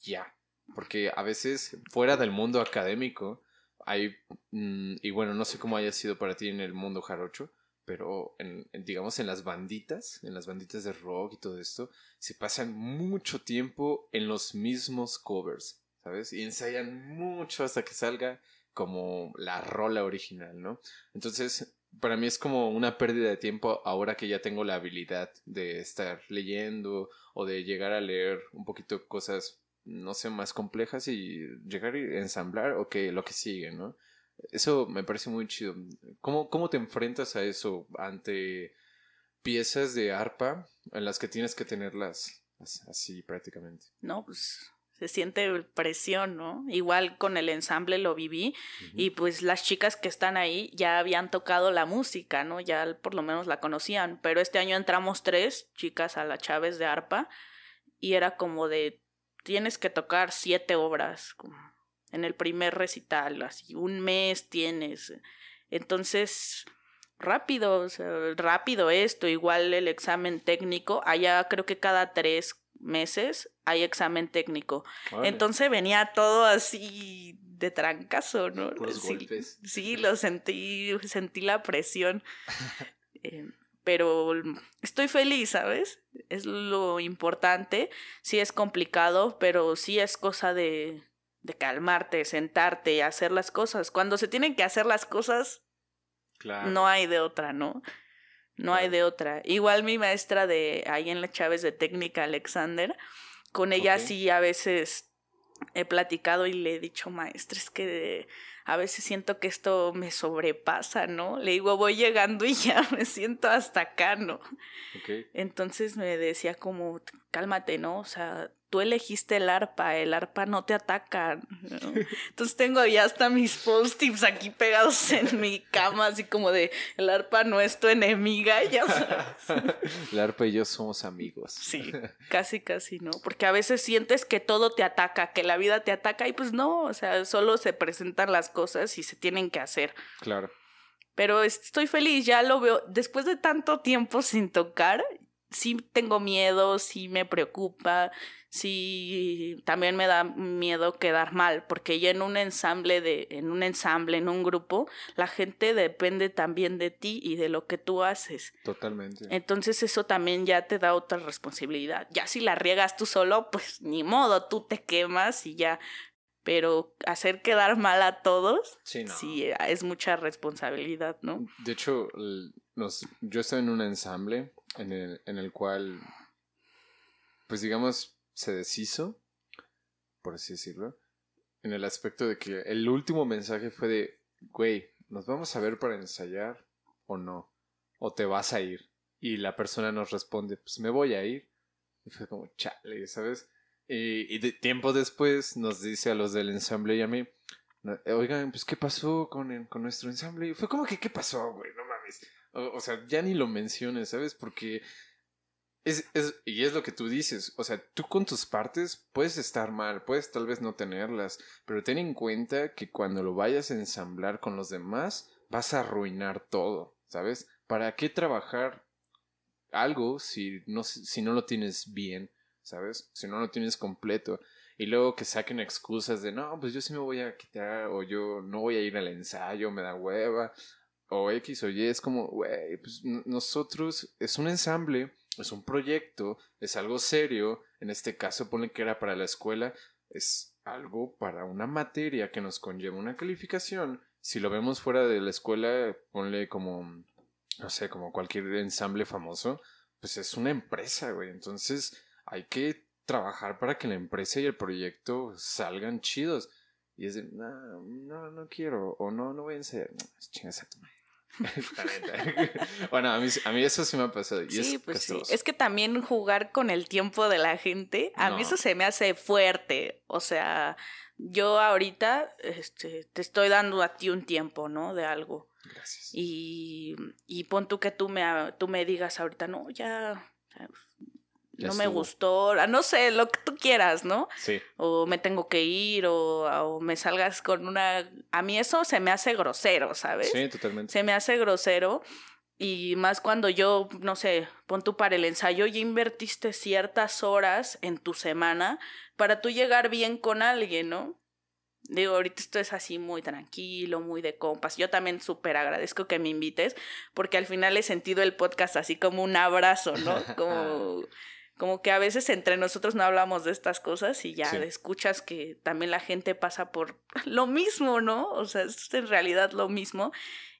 Ya. Porque a veces fuera del mundo académico hay, mm, y bueno, no sé cómo haya sido para ti en el mundo jarocho, pero en, digamos en las banditas, en las banditas de rock y todo esto, se pasan mucho tiempo en los mismos covers, ¿sabes? Y ensayan mucho hasta que salga como la rola original, ¿no? Entonces, para mí es como una pérdida de tiempo ahora que ya tengo la habilidad de estar leyendo o de llegar a leer un poquito cosas, no sé, más complejas y llegar a ensamblar o que lo que sigue, ¿no? Eso me parece muy chido. ¿Cómo, ¿Cómo te enfrentas a eso ante piezas de arpa en las que tienes que tenerlas así prácticamente? No, pues se siente presión, ¿no? Igual con el ensamble lo viví y pues las chicas que están ahí ya habían tocado la música, ¿no? Ya por lo menos la conocían, pero este año entramos tres chicas a la Chávez de arpa y era como de tienes que tocar siete obras en el primer recital, así un mes tienes. Entonces, rápido, o sea, rápido esto, igual el examen técnico, allá creo que cada tres meses hay examen técnico. Entonces venía todo así de trancazo, ¿no? sí, sí, lo sentí, sentí la presión. Eh, pero estoy feliz, ¿sabes? Es lo importante. Sí es complicado, pero sí es cosa de, de calmarte, sentarte y hacer las cosas. Cuando se tienen que hacer las cosas, no hay de otra, ¿no? No hay de otra. Igual mi maestra de ahí en la Chávez de técnica, Alexander, con ella sí a veces he platicado y le he dicho, maestra, es que a veces siento que esto me sobrepasa, ¿no? Le digo, voy llegando y ya me siento hasta acá, ¿no? Entonces me decía como, cálmate, ¿no? O sea, tú elegiste el arpa, el arpa no te ataca. Entonces tengo ya hasta mis post-tips aquí pegados en mi cama, así como de, el arpa no es tu enemiga, ya sabes. El arpa y yo somos amigos. Sí, casi, casi, ¿no? Porque a veces sientes que todo te ataca, que la vida te ataca y pues no, o sea, solo se presentan las cosas y se tienen que hacer. Claro. Pero estoy feliz, ya lo veo. Después de tanto tiempo sin tocar, sí tengo miedo, sí me preocupa, sí también me da miedo quedar mal, porque ya en un ensamble de, en un ensamble, en un grupo, la gente depende también de ti y de lo que tú haces. Totalmente. Entonces eso también ya te da otra responsabilidad. Ya si la riegas tú solo, pues ni modo, tú te quemas y ya. Pero hacer quedar mal a todos, sí, sí es mucha responsabilidad, ¿no? De hecho, yo estoy en un ensamble en el, en el cual, pues digamos, se deshizo, por así decirlo, en el aspecto de que el último mensaje fue de, güey, ¿nos vamos a ver para ensayar o no? ¿O te vas a ir? Y la persona nos responde, pues me voy a ir. Y fue como, chale, ¿sabes? Y, de, tiempo después nos dice a los del ensamble y a mí, oigan, pues ¿qué pasó con, con nuestro ensamble? Y fue como que, ¿qué pasó, güey? No O, sea, ya ni lo menciones, ¿sabes? Porque es, es, y es lo que tú dices, o sea, tú con tus partes puedes estar mal, puedes tal vez no tenerlas, pero ten en cuenta que cuando lo vayas a ensamblar con los demás, vas a arruinar todo, ¿sabes? ¿Para qué trabajar algo si no, si no lo tienes bien, ¿sabes? Si no lo tienes completo. Y luego que saquen excusas de, no, pues yo sí me voy a quitar, o yo no voy a ir al ensayo, me da hueva, o X o Y, es como, güey, pues nosotros es un ensamble, es un proyecto, es algo serio, en este caso pone que era para la escuela, es algo para una materia que nos conlleva una calificación. Si lo vemos fuera de la escuela, ponle como, no sé, como cualquier ensamble famoso, pues es una empresa, güey. Entonces hay que trabajar para que la empresa y el proyecto salgan chidos. Y es de, no, no, no quiero, o no, no voy a enseñar. chingas a tu bueno, a mí, a mí, eso sí me ha pasado. Y sí, es pues sí. Es que también jugar con el tiempo de la gente, a mí eso se me hace fuerte. O sea, yo ahorita este, te estoy dando a ti un tiempo, ¿no? De algo. Gracias. Y, y pon tú que tú me, tú me digas ahorita, no, ya no me gustó, no sé, lo que tú quieras, ¿no? Sí. O me tengo que ir, o, o, me salgas con una... A mí eso se me hace grosero, ¿sabes? Sí, totalmente. Se me hace grosero. Y más cuando yo, no sé, pon tú para el ensayo, ya invertiste ciertas horas en tu semana para tú llegar bien con alguien, ¿no? Digo, ahorita esto es así muy tranquilo, muy de compas. Yo también súper agradezco que me invites, porque al final he sentido el podcast así como un abrazo, ¿no? Como, como que a veces entre nosotros no hablamos de estas cosas y ya escuchas que también la gente pasa por lo mismo, ¿no? O sea, es en realidad lo mismo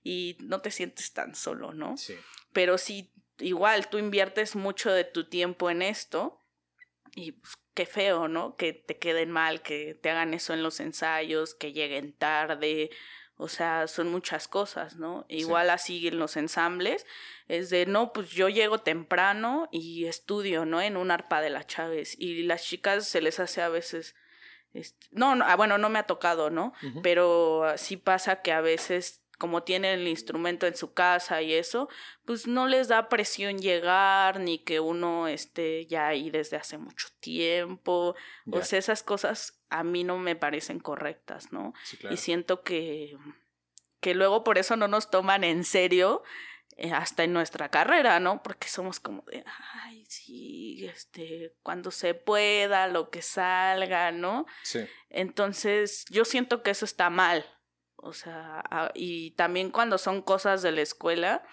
y no te sientes tan solo, ¿no? Sí. Pero si igual tú inviertes mucho de tu tiempo en esto y pues, qué feo, ¿no? Que te queden mal, que te hagan eso en los ensayos, que lleguen tarde, o sea, son muchas cosas, ¿no? Igual así en los ensambles, es de, no, pues yo llego temprano y estudio, ¿no? En un arpa de la Chávez. Y las chicas se les hace a veces, este, no, no, ah, bueno, no me ha tocado, ¿no? Pero sí pasa que a veces como tienen el instrumento en su casa y eso, pues no les da presión llegar, ni que uno esté ya ahí desde hace mucho tiempo. O sea, esas cosas a mí no me parecen correctas, ¿no? Y siento que, que luego por eso no nos toman en serio eh, hasta en nuestra carrera, ¿no? Porque somos como de, ay, sí, este, cuando se pueda, lo que salga, ¿no? Sí. Entonces, yo siento que eso está mal, o sea, y también cuando son cosas de la escuela,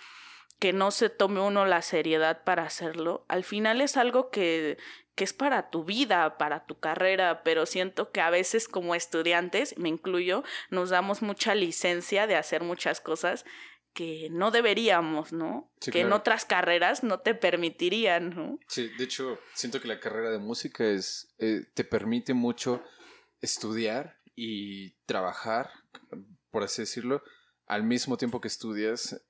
que no se tome uno la seriedad para hacerlo, al final es algo que, que es para tu vida, para tu carrera, pero siento que a veces como estudiantes, me incluyo, nos damos mucha licencia de hacer muchas cosas que no deberíamos, ¿no? que en otras carreras no te permitirían, ¿no? Sí, de hecho, siento que la carrera de música es, eh, te permite mucho estudiar y trabajar por así decirlo, al mismo tiempo que estudias,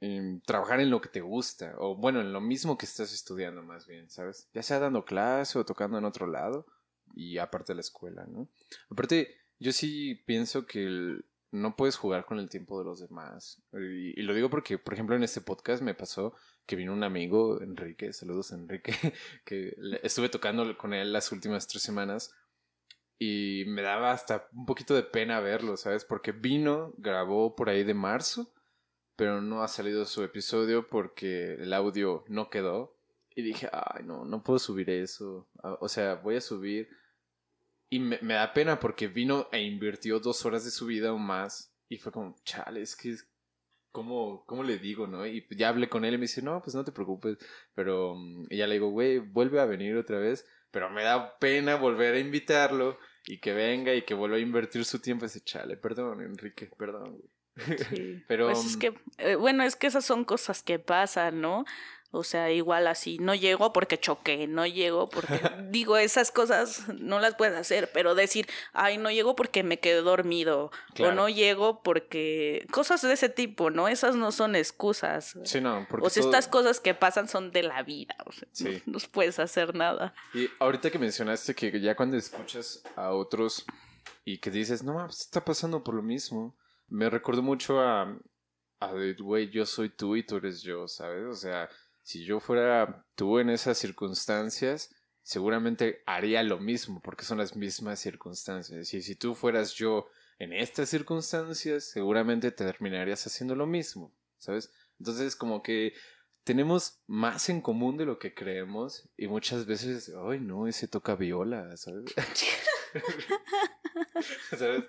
trabajar en lo que te gusta, o bueno, en lo mismo que estás estudiando más bien, ¿sabes? Ya sea dando clase o tocando en otro lado, y aparte la escuela, ¿no? Aparte, yo sí pienso que no puedes jugar con el tiempo de los demás. Y, y, lo digo porque, por ejemplo, en este podcast me pasó que vino un amigo, Enrique, saludos Enrique, que estuve tocando con él las últimas tres semanas y me daba hasta un poquito de pena verlo, ¿sabes? Porque vino, grabó por ahí de marzo, pero no ha salido su episodio porque el audio no quedó. Y dije, ay, no, no puedo subir eso. Ah, o sea, voy a subir. Y me, da pena porque vino e invirtió dos horas de su vida o más. Y fue como, chale, es que, ¿cómo, ¿cómo le digo, no? Y ya hablé con él y me dice, no, pues no te preocupes. Pero mm, y ya le digo, güey, vuelve a venir otra vez. Pero me da pena volver a invitarlo y que venga y que vuelva a invertir su tiempo ese chale. Perdón, Enrique, perdón, güey. Sí. Pero pues es que eh, bueno, es que esas son cosas que pasan, ¿no? O sea, igual así, no llego porque choqué, no llego porque digo esas cosas no las puedes hacer, pero decir, ay, no llego porque me quedé dormido o no llego porque cosas de ese tipo, ¿no? Esas no son excusas. Sí, no, porque o sea, estas cosas que pasan son de la vida, o sea, sí. no, puedes hacer nada. Y ahorita que mencionaste que ya cuando escuchas a otros y que dices, no, está pasando por lo mismo, me recuerdo mucho a, a, güey, yo soy tú y tú eres yo, ¿sabes? O sea, si yo fuera tú en esas circunstancias, seguramente haría lo mismo, porque son las mismas circunstancias. Y si tú fueras yo en estas circunstancias, seguramente te terminarías haciendo lo mismo, ¿sabes? Entonces, como que tenemos más en común de lo que creemos y muchas veces, ay, no, ese toca viola, ¿sabes? ¿Sabes?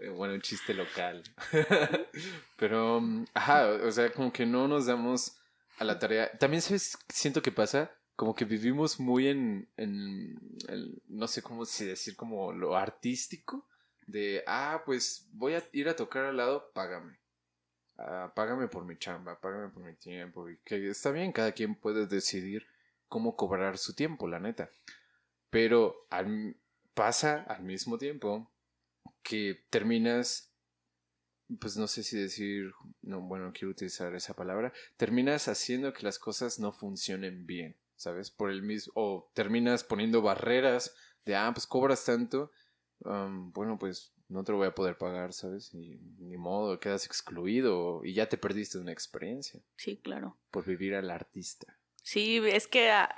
Eh, bueno, un chiste local. Pero, ajá, o sea, como que no nos damos a la tarea. También, ¿sabes? Siento que pasa como que vivimos muy en, en no sé cómo decir, como lo artístico, de, ah, pues voy a ir a tocar al lado, págame. Ah, págame por mi chamba, págame por mi tiempo. Que está bien, cada quien puede decidir cómo cobrar su tiempo, la neta. Pero pasa al mismo tiempo que terminas pues no sé si decir, no, bueno, quiero utilizar esa palabra, terminas haciendo que las cosas no funcionen bien, ¿sabes? Por el mismo, o terminas poniendo barreras de, ah, pues cobras tanto, bueno, pues no te lo voy a poder pagar, ¿sabes? Y ni modo, quedas excluido y ya te perdiste una experiencia. Sí, claro. Por vivir al artista. Sí, es que ah,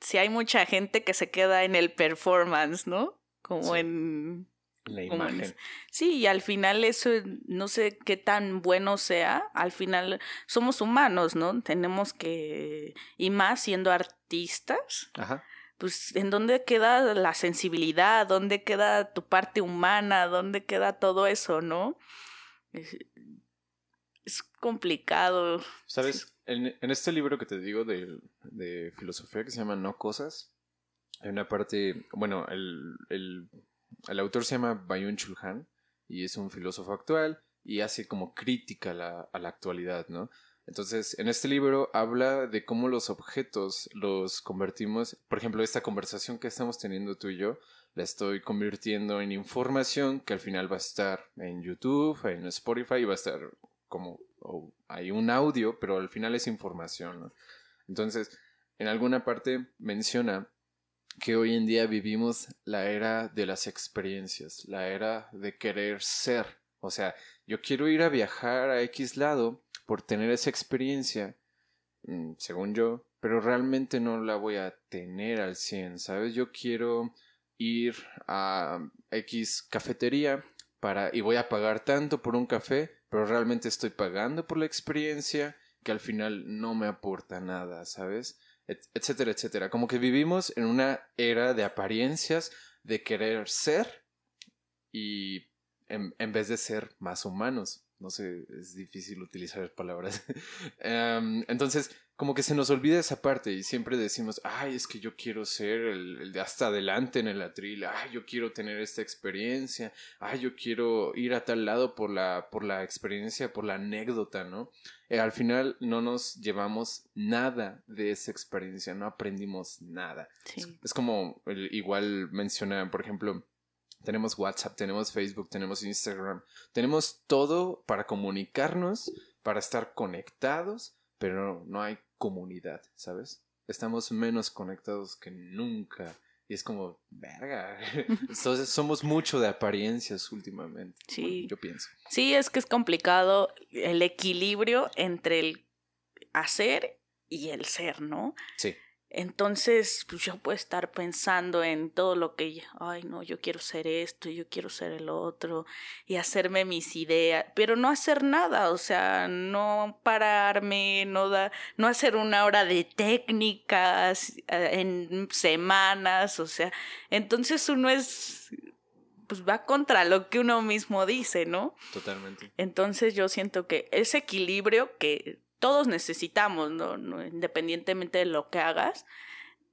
sí hay mucha gente que se queda en el performance, ¿no? Como en... La imagen. sí, y al final eso no sé qué tan bueno sea, al final somos humanos, ¿no? Tenemos que, y más siendo artistas, Ajá. pues ¿en dónde queda la sensibilidad? ¿Dónde queda tu parte humana? ¿Dónde queda todo eso, no? Es, es complicado. ¿Sabes? En, en, este libro que te digo de, de, filosofía que se llama No Cosas, hay una parte, bueno, el, el, el autor se llama Bayun Chulhan y es un filósofo actual y hace como crítica a la, a la actualidad, ¿no? Entonces, en este libro habla de cómo los objetos los convertimos, por ejemplo, esta conversación que estamos teniendo tú y yo, la estoy convirtiendo en información que al final va a estar en YouTube, en Spotify va a estar como hay un audio, pero al final es información. Entonces, en alguna parte menciona que hoy en día vivimos la era de las experiencias, la era de querer ser. O sea, yo quiero ir a viajar a X lado por tener esa experiencia, según yo, pero realmente no la voy a tener al 100, ¿sabes? Yo quiero ir a X cafetería para y voy a pagar tanto por un café, pero realmente estoy pagando por la experiencia que al final no me aporta nada, ¿sabes? Et etcétera, etcétera. Como que vivimos en una era de apariencias, de querer ser y en, en vez de ser más humanos. No sé, es difícil utilizar palabras. um, entonces, como que se nos olvida esa parte y siempre decimos, ay, es que yo quiero ser el, el, de hasta adelante en el atril, ay, yo quiero tener esta experiencia, ay, yo quiero ir a tal lado por la, por la experiencia, por la anécdota, ¿no? Eh, al final no nos llevamos nada de esa experiencia, no aprendimos nada. Sí. Es, es, como, el, igual menciona, por ejemplo, tenemos WhatsApp, tenemos Facebook, tenemos Instagram, tenemos todo para comunicarnos, para estar conectados, pero no, no hay comunidad, ¿sabes? Estamos menos conectados que nunca. Y es como, verga. Entonces somos mucho de apariencias últimamente. Sí. Bueno, yo pienso. Sí, es que es complicado el equilibrio entre el hacer y el ser, ¿no? Sí. Entonces, pues yo puedo estar pensando en todo lo que, ay, no, yo quiero ser esto, yo quiero ser el otro, y hacerme mis ideas, pero no hacer nada, o sea, no pararme, no, da, no hacer una hora de técnicas en semanas, o sea, entonces uno es, pues va contra lo que uno mismo dice, ¿no? Totalmente. Entonces yo siento que ese equilibrio que todos necesitamos, ¿no? ¿no? Independientemente de lo que hagas,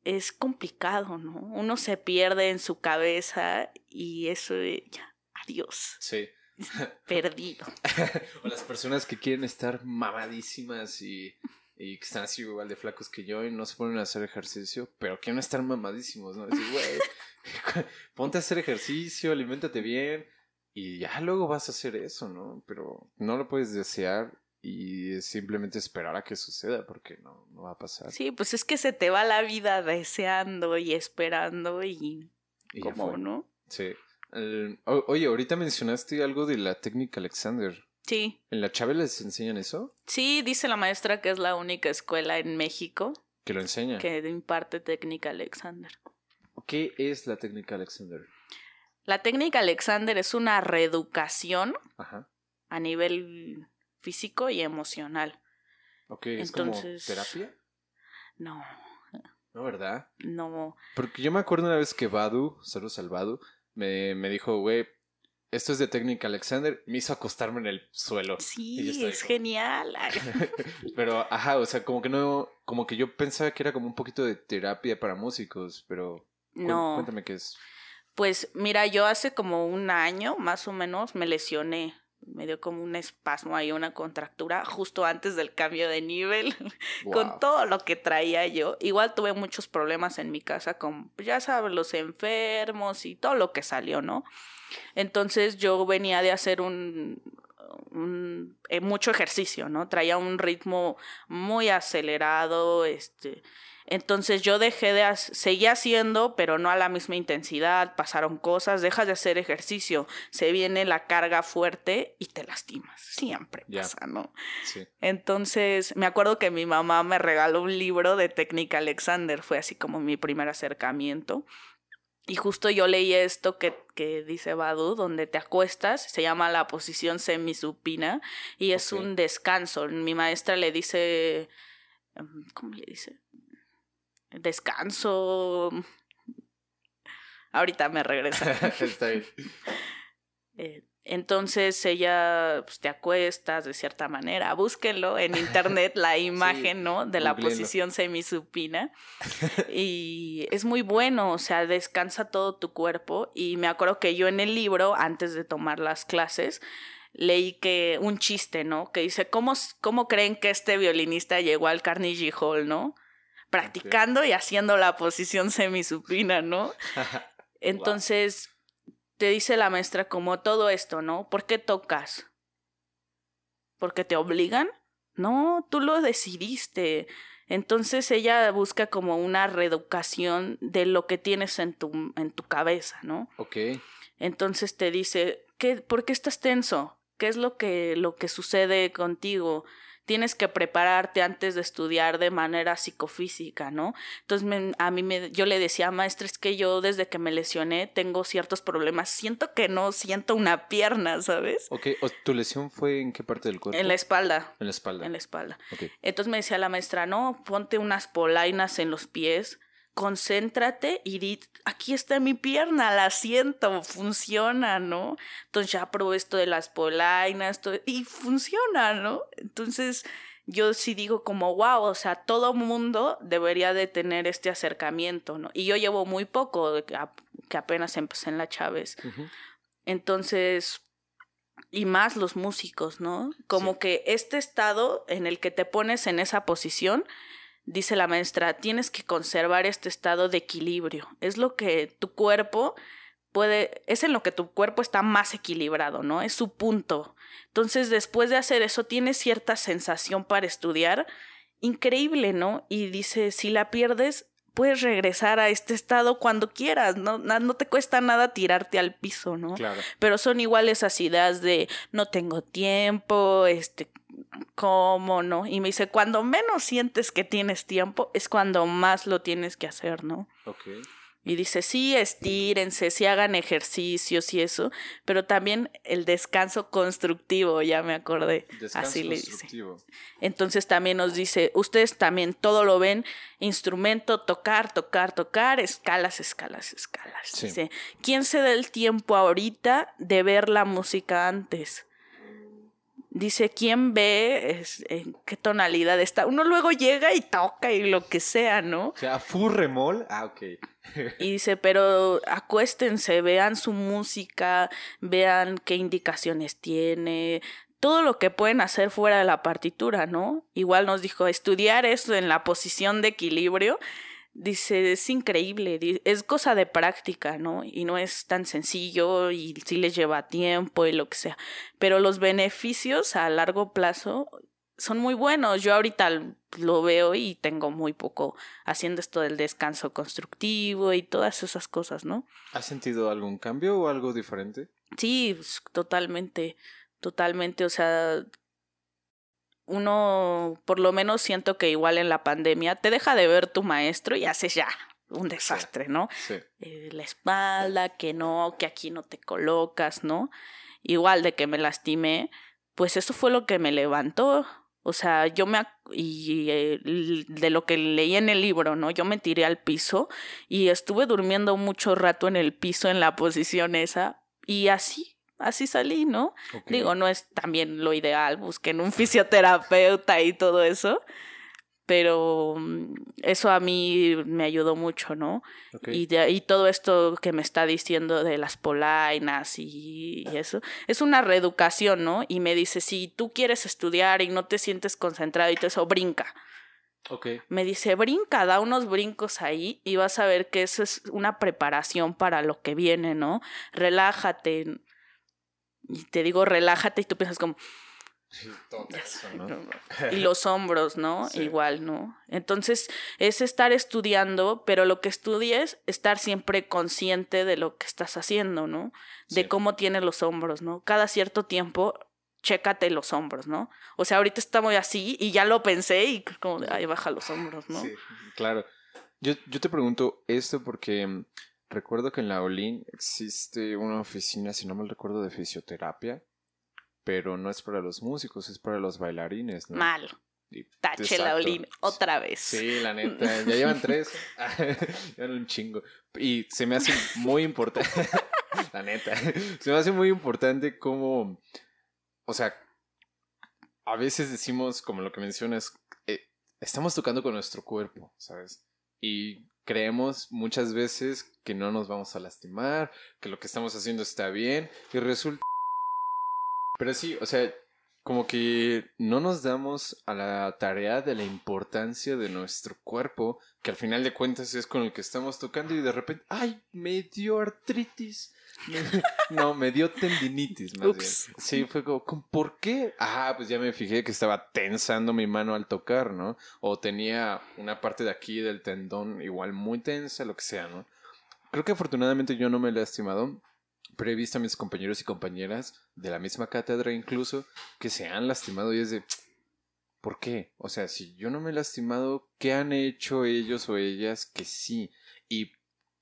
es complicado, ¿no? Uno se pierde en su cabeza y eso, ya, adiós. Sí. Perdido. o las personas que quieren estar mamadísimas y, y, que están así igual de flacos que yo y no se ponen a hacer ejercicio, pero quieren estar mamadísimos, ¿no? Decir, güey, ponte a hacer ejercicio, aliméntate bien y ya luego vas a hacer eso, ¿no? Pero no lo puedes desear y es simplemente esperar a que suceda porque no, no va a pasar. Sí, pues es que se te va la vida deseando y esperando y, y como, ¿no? Sí. Oye, ahorita mencionaste algo de la técnica Alexander. Sí. ¿En la Chávez les enseñan eso? Sí, dice la maestra que es la única escuela en México que lo enseña. Que imparte técnica Alexander. ¿Qué es la técnica Alexander? La técnica Alexander es una reeducación Ajá. a nivel físico y emocional. Ok, ¿es Entonces, como terapia? No. No, ¿verdad? No. Porque yo me acuerdo una vez que Badu, saludos al Badu, me, me dijo, güey, esto es de técnica Alexander, me hizo acostarme en el suelo. Sí, es genial. pero, ajá, o sea, como que no, como que yo pensaba que era como un poquito de terapia para músicos, pero... No. Cuéntame qué es. Pues mira, yo hace como un año más o menos me lesioné me dio como un espasmo ahí, una contractura justo antes del cambio de nivel, wow. con todo lo que traía yo. Igual tuve muchos problemas en mi casa con, pues, ya sabes, los enfermos y todo lo que salió, ¿no? Entonces yo venía de hacer un, un eh, mucho ejercicio, ¿no? Traía un ritmo muy acelerado, este Entonces yo dejé de, seguí haciendo, pero no a la misma intensidad, pasaron cosas, dejas de hacer ejercicio, se viene la carga fuerte y te lastimas, siempre pasa, ¿no? Sí. Entonces me acuerdo que mi mamá me regaló un libro de técnica Alexander, fue así como mi primer acercamiento. Y justo yo leí esto que, que dice Badu, donde te acuestas, se llama la posición semisupina y es un descanso. Mi maestra le dice, em, ¿cómo le dice? Descanso. Ahorita me regresa. Está bien. Eh, entonces ella, pues te acuestas de cierta manera, búsquenlo en internet, la imagen, ¿no? De la posición semisupina. y es muy bueno, o sea, descansa todo tu cuerpo. Y me acuerdo que yo en el libro, antes de tomar las clases, leí que un chiste, ¿no? Que dice, ¿cómo, cómo creen que este violinista llegó al Carnegie Hall, ¿no? Practicando y haciendo la posición semisupina, ¿no? Entonces, te dice la maestra como todo esto, ¿no? ¿Por qué tocas? ¿Porque te obligan? No, tú lo decidiste. Entonces ella busca como una reeducación de lo que tienes en tu, en tu cabeza, ¿no? Ok. Entonces te dice, ¿qué, ¿por qué estás tenso? ¿Qué es lo que, lo que sucede contigo? Tienes que prepararte antes de estudiar de manera psicofísica, ¿no? Entonces a mí me, yo le decía, maestra, es que yo desde que me lesioné tengo ciertos problemas, siento que no siento una pierna, ¿sabes? Ok, ¿tu lesión fue en qué parte del cuerpo? En la espalda. En la espalda. En la espalda. Okay. Entonces me decía la maestra, no, ponte unas polainas en los pies concéntrate y di, aquí está mi pierna, la siento, funciona, ¿no? Entonces ya probé esto de las polainas y funciona, ¿no? Entonces yo sí digo como, wow, o sea, todo mundo debería de tener este acercamiento, ¿no? Y yo llevo muy poco, que apenas empecé en la Chávez. Entonces, y más los músicos, ¿no? Como que este estado en el que te pones en esa posición dice la maestra, tienes que conservar este estado de equilibrio. Es lo que tu cuerpo puede, es en lo que tu cuerpo está más equilibrado, ¿no? Es su punto. Entonces, después de hacer eso, tienes cierta sensación para estudiar increíble, ¿no? Y dice, si la pierdes, puedes regresar a este estado cuando quieras, ¿no? No te cuesta nada tirarte al piso, ¿no? Claro. Pero son igual esas ideas de no tengo tiempo, este, ¿cómo no? Y me dice, cuando menos sientes que tienes tiempo, es cuando más lo tienes que hacer, ¿no? Ok. Y dice, sí, estírense, sí hagan ejercicios y eso, pero también el descanso constructivo, ya me acordé. Descanso Así le dice. Entonces también nos dice, ustedes también todo lo ven, instrumento, tocar, tocar, tocar, escalas, escalas, escalas. Dice, ¿quién se da el tiempo ahorita de ver la música antes? Dice quién ve en qué tonalidad está. Uno luego llega y toca y lo que sea, ¿no? O sea, furremol. Ah, ok. y dice, pero acuéstense, vean su música, vean qué indicaciones tiene, todo lo que pueden hacer fuera de la partitura, ¿no? Igual nos dijo, estudiar eso en la posición de equilibrio dice, es increíble, es cosa de práctica, ¿no? Y no es tan sencillo y sí les lleva tiempo y lo que sea. Pero los beneficios a largo plazo son muy buenos. Yo ahorita lo veo y tengo muy poco haciendo esto del descanso constructivo y todas esas cosas, ¿no? ¿Has sentido algún cambio o algo diferente? Sí, pues, totalmente, totalmente. O sea, uno, por lo menos siento que igual en la pandemia, te deja de ver tu maestro y haces ya un desastre, ¿no? Sí. Eh, la espalda, que no, que aquí no te colocas, ¿no? Igual de que me lastimé, pues eso fue lo que me levantó. O sea, yo me... y eh, de lo que leí en el libro, ¿no? Yo me tiré al piso y estuve durmiendo mucho rato en el piso en la posición esa y así así salí, ¿no? Digo, no es también lo ideal, busquen un fisioterapeuta y todo eso, pero mm, eso a mí me ayudó mucho, ¿no? Y, y todo esto que me está diciendo de las polainas y, eso, es una reeducación, ¿no? Y me dice, si tú quieres estudiar y no te sientes concentrado y todo eso, brinca. Okay. Me dice, brinca, da unos brincos ahí y vas a ver que eso es una preparación para lo que viene, ¿no? Relájate, y te digo relájate y tú piensas como, eso, ¿no? Y los hombros, ¿no? Igual, ¿no? Entonces, es estar estudiando, pero lo que estudies, estar siempre consciente de lo que estás haciendo, ¿no? De cómo tiene los hombros, ¿no? Cada cierto tiempo, chécate los hombros, ¿no? O sea, ahorita estamos así y ya lo pensé y como, ahí baja los hombros, ¿no? Sí, claro. Yo, yo te pregunto esto porque recuerdo que en la Olin existe una oficina, si no me recuerdo, de fisioterapia pero no es para los músicos, es para los bailarines, ¿no? Mal. Tache la Olin otra vez. Sí, la neta, ya llevan tres. llevan un chingo. Y se me hace muy importante, la neta, se me hace muy importante cómo, o sea, a veces decimos, como lo que mencionas, eh, estamos tocando con nuestro cuerpo, ¿sabes? Y creemos muchas veces que no nos vamos a lastimar, que lo que estamos haciendo está bien, y resulta pero sí, o sea, como que no nos damos a la tarea de la importancia de nuestro cuerpo, que al final de cuentas es con el que estamos tocando y de repente, ay, me dio artritis. no, me dio tendinitis más bien. Sí, fue como, ¿por qué? Ah, pues ya me fijé que estaba tensando mi mano al tocar, ¿no? O tenía una parte de aquí del tendón igual muy tensa, lo que sea, ¿no? Creo que afortunadamente yo no me he lastimado, pero he visto a mis compañeros y compañeras de la misma cátedra incluso que se han lastimado y es de ¿por qué? O sea, si yo no me he lastimado, ¿qué han hecho ellos o ellas que sí? Y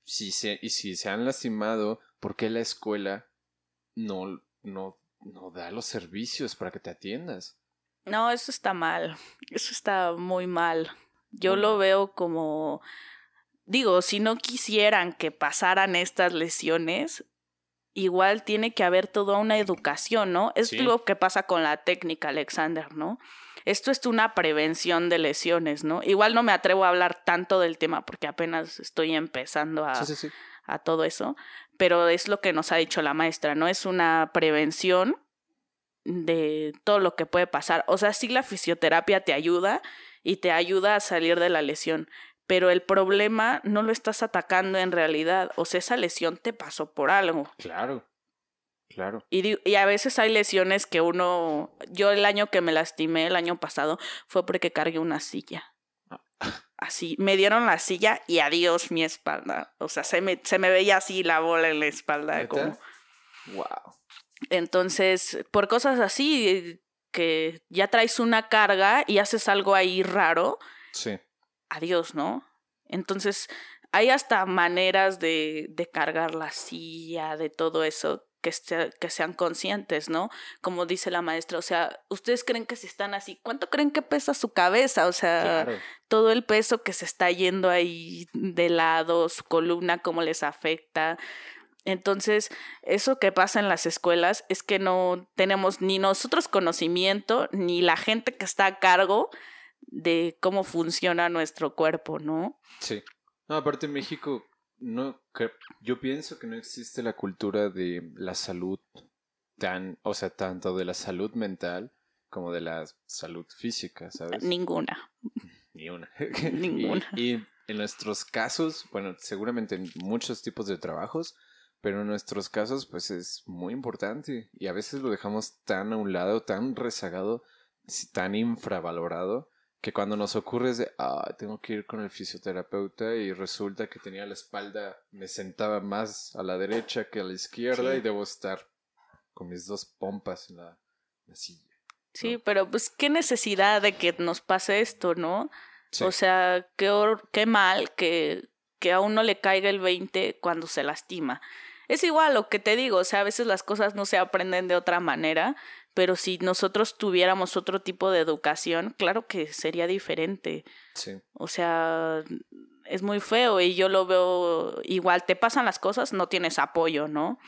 si se, y si se han lastimado, ¿por qué la escuela no, no, no da los servicios para que te atiendas? No, eso está mal. Eso está muy mal. Yo lo veo como digo, si no quisieran que pasaran estas lesiones, igual tiene que haber toda una educación, ¿no? Es lo que pasa con la técnica, Alexander, ¿no? Esto es una prevención de lesiones, ¿no? Igual no me atrevo a hablar tanto del tema porque apenas estoy empezando a, a todo eso, pero es lo que nos ha dicho la maestra, ¿no? Es una prevención de todo lo que puede pasar. O sea, sí la fisioterapia te ayuda y te ayuda a salir de la lesión, pero el problema no lo estás atacando en realidad. O sea, esa lesión te pasó por algo. Claro, claro. Y, y, a veces hay lesiones que uno, yo el año que me lastimé, el año pasado, fue porque cargué una silla. Ah. Así, me dieron la silla y adiós mi espalda. O sea, se me, se me veía así la bola en la espalda. Como... Wow. Entonces, por cosas así, que ya traes una carga y haces algo ahí raro. Sí adiós, ¿no? Entonces, hay hasta maneras de, de cargar la silla, de todo eso, que, que sean conscientes, ¿no? Como dice la maestra, o sea, ustedes creen que si están así, ¿cuánto creen que pesa su cabeza? O sea, todo el peso que se está yendo ahí de lado, su columna, cómo les afecta. Entonces, eso que pasa en las escuelas es que no tenemos ni nosotros conocimiento, ni la gente que está a cargo de cómo funciona nuestro cuerpo, ¿no? Sí. No, aparte en México, no, yo pienso que no existe la cultura de la salud tan, o sea, tanto de la salud mental como de la salud física, ¿sabes? Ninguna. Ni una. Ninguna. y, en nuestros casos, bueno, seguramente en muchos tipos de trabajos, pero en nuestros casos, pues es muy importante y a veces lo dejamos tan a un lado, tan rezagado, tan infravalorado, que cuando nos ocurre es de, ah, tengo que ir con el fisioterapeuta y resulta que tenía la espalda, me sentaba más a la derecha que a la izquierda y debo estar con mis dos pompas en la, silla. Sí, pero pues qué necesidad de que nos pase esto, ¿no? O sea, qué, qué mal que, que a uno le caiga el 20 cuando se lastima. Es igual lo que te digo, o sea, a veces las cosas no se aprenden de otra manera pero si nosotros tuviéramos otro tipo de educación, claro que sería diferente. Sí. O sea, es muy feo y yo lo veo igual, te pasan las cosas, no tienes apoyo, ¿no?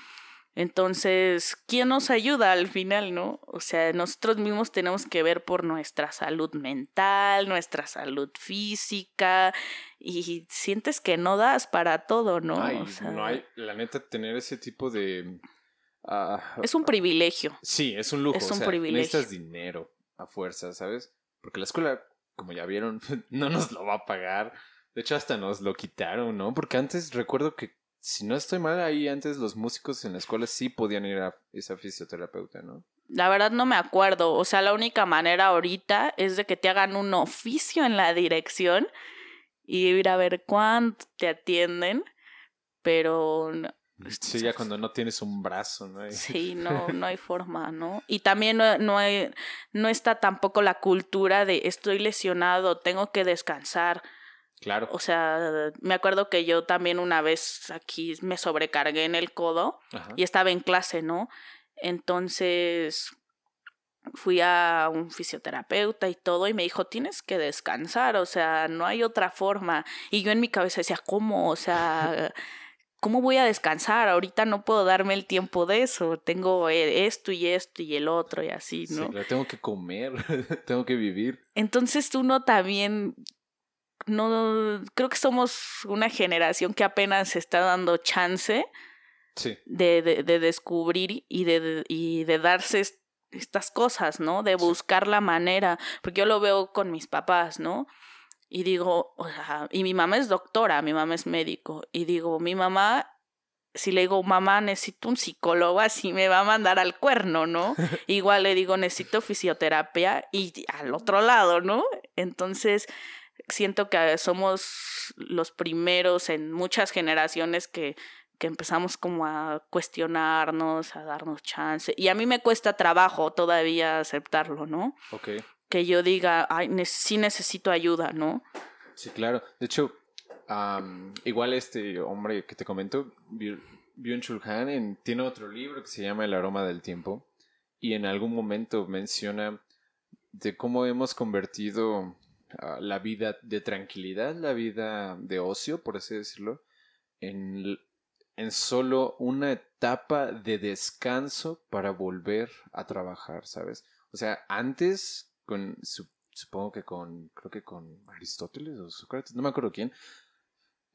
Entonces, ¿quién nos ayuda al final, no? O sea, nosotros mismos tenemos que ver por nuestra salud mental, nuestra salud física, y sientes que no das para todo, ¿no? Ay, no hay, la neta, tener ese tipo de Ah, es un privilegio. Sí, es un lujo. Es un privilegio. Necesitas dinero a fuerza, ¿sabes? Porque la escuela, como ya vieron, no nos lo va a pagar. De hecho, hasta nos lo quitaron, ¿no? Porque antes recuerdo que, si no estoy mal, ahí antes los músicos en la escuela sí podían ir a esa fisioterapeuta, ¿no? La verdad no me acuerdo. O sea, la única manera ahorita es de que te hagan un oficio en la dirección y ir a ver cuánto te atienden. Pero Sí, ya cuando no tienes un brazo, ¿no? Sí, no, no hay forma, ¿no? Y también no, no, hay, no está tampoco la cultura de estoy lesionado, tengo que descansar. Claro. O sea, me acuerdo que yo también una vez aquí me sobrecargué en el codo y estaba en clase, ¿no? Entonces fui a un fisioterapeuta y todo y me dijo, tienes que descansar, o sea, no hay otra forma. Y yo en mi cabeza decía, ¿cómo? O sea, ¿cómo voy a descansar? Ahorita no puedo darme el tiempo de eso, tengo eh, esto y esto y el otro y así, ¿no? Sí, tengo que comer, tengo que vivir. Entonces uno también no creo que somos una generación que apenas se está dando chance de, de, de, descubrir y de, y de darse estas cosas, ¿no? De buscar la manera, porque yo lo veo con mis papás, ¿no? Y digo, o sea, y mi mamá es doctora, mi mamá es médico, y digo, mi mamá, si le digo, mamá, necesito un psicólogo, así me va a mandar al cuerno, ¿no? Igual le digo, necesito fisioterapia y al otro lado, ¿no? Entonces, siento que somos los primeros en muchas generaciones que que empezamos como a cuestionarnos, a darnos chance. Y a mí me cuesta trabajo todavía aceptarlo, ¿no? Ok. Que yo diga, ay, sí necesito ayuda, ¿no? Sí, claro. De hecho, igual este hombre que te comento, Byung-Chul Han, tiene otro libro que se llama El aroma del tiempo. Y en algún momento menciona de cómo hemos convertido la vida de tranquilidad, la vida de ocio, por así decirlo, en en solo una etapa de descanso para volver a trabajar, ¿sabes? O sea, antes, con, supongo que con, creo que con Aristóteles o Sócrates, no me acuerdo quién,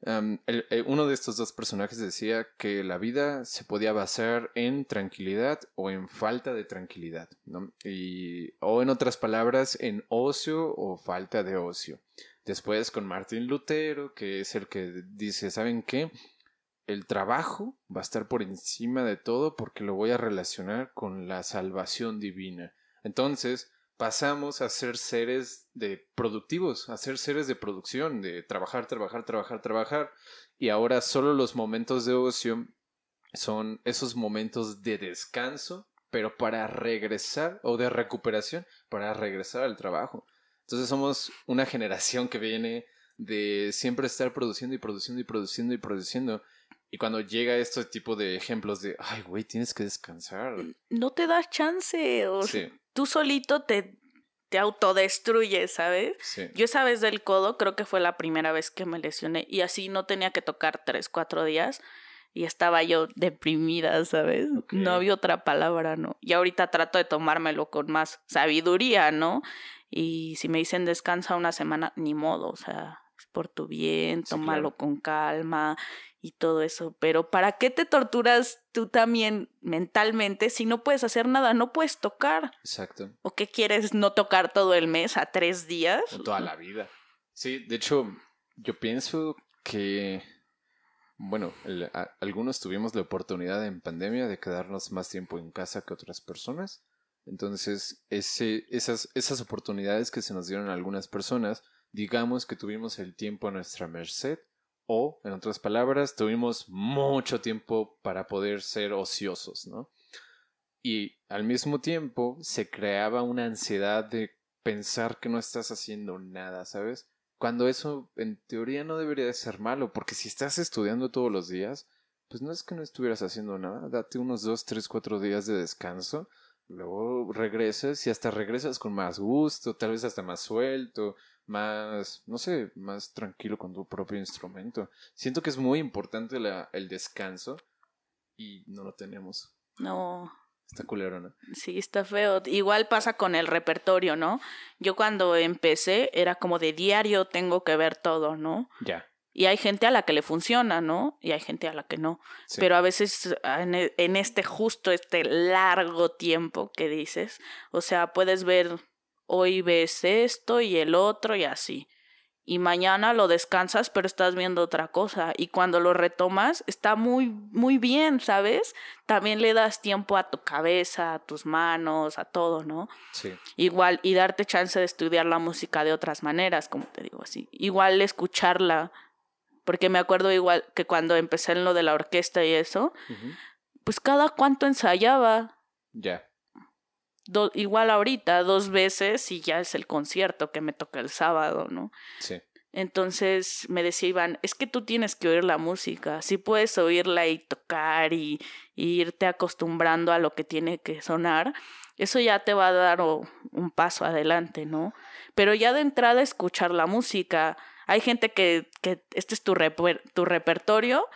uno de estos dos personajes decía que la vida se podía basar en tranquilidad o en falta de tranquilidad, ¿no? Y, o en otras palabras, en ocio o falta de ocio. Después con Martín Lutero, que es el que dice, ¿saben qué? el trabajo va a estar por encima de todo porque lo voy a relacionar con la salvación divina. Entonces, pasamos a ser seres de productivos, a ser seres de producción, de trabajar, trabajar, trabajar, trabajar, y ahora solo los momentos de ocio son esos momentos de descanso, pero para regresar o de recuperación, para regresar al trabajo. Entonces somos una generación que viene de siempre estar produciendo y produciendo y produciendo y produciendo y cuando llega este tipo de ejemplos de, ay, güey, tienes que descansar. No te das chance. O Tú solito te, te autodestruyes, ¿sabes? Sí. Yo esa vez del codo creo que fue la primera vez que me lesioné y así no tenía que tocar tres, cuatro días y estaba yo deprimida, ¿sabes? No había otra palabra, ¿no? Y ahorita trato de tomármelo con más sabiduría, ¿no? Y si me dicen descansa una semana, ni modo, o sea, es por tu bien, tómalo con calma y todo eso. Pero ¿para qué te torturas tú también mentalmente si no puedes hacer nada? No puedes tocar. Exacto. ¿O qué quieres no tocar todo el mes a tres días? O toda la vida. Sí, de hecho, yo pienso que, bueno, algunos tuvimos la oportunidad en pandemia de quedarnos más tiempo en casa que otras personas. Entonces, ese, esas, esas oportunidades que se nos dieron a algunas personas, digamos que tuvimos el tiempo a nuestra merced o, en otras palabras, tuvimos mucho tiempo para poder ser ociosos, ¿no? Y al mismo tiempo se creaba una ansiedad de pensar que no estás haciendo nada, ¿sabes? Cuando eso en teoría no debería de ser malo, porque si estás estudiando todos los días, pues no es que no estuvieras haciendo nada, date unos dos, tres, cuatro días de descanso, luego regresas y hasta regresas con más gusto, tal vez hasta más suelto, más, no sé, más tranquilo con tu propio instrumento. Siento que es muy importante la, el descanso y no lo tenemos. No. Está culero, ¿no? Sí, está feo. Igual pasa con el repertorio, ¿no? Yo cuando empecé era como de diario tengo que ver todo, ¿no? Ya. Y hay gente a la que le funciona, ¿no? Y hay gente a la que no. Pero a veces en, e, en este justo, este largo tiempo que dices, o sea, puedes ver hoy ves esto y el otro y así. y mañana lo descansas, pero estás viendo otra cosa. Y cuando lo retomas, está muy, muy bien, ¿sabes? También le das tiempo a tu cabeza, a tus manos, a todo, ¿no? Sí. Igual, y darte chance de estudiar la música de otras maneras, como te digo así. Igual escucharla, porque me acuerdo igual que cuando empecé en lo de la orquesta y eso, pues cada cuánto ensayaba. Ya. Igual ahorita, dos veces y ya es el concierto que me toca el sábado, ¿no? Sí. Entonces me decía Iván, es que tú tienes que oír la música, si puedes oírla y tocar y, irte acostumbrando a lo que tiene que sonar, eso ya te va a dar un paso adelante, ¿no? Pero ya de entrada escuchar la música, hay gente que, que este es tu, tu repertorio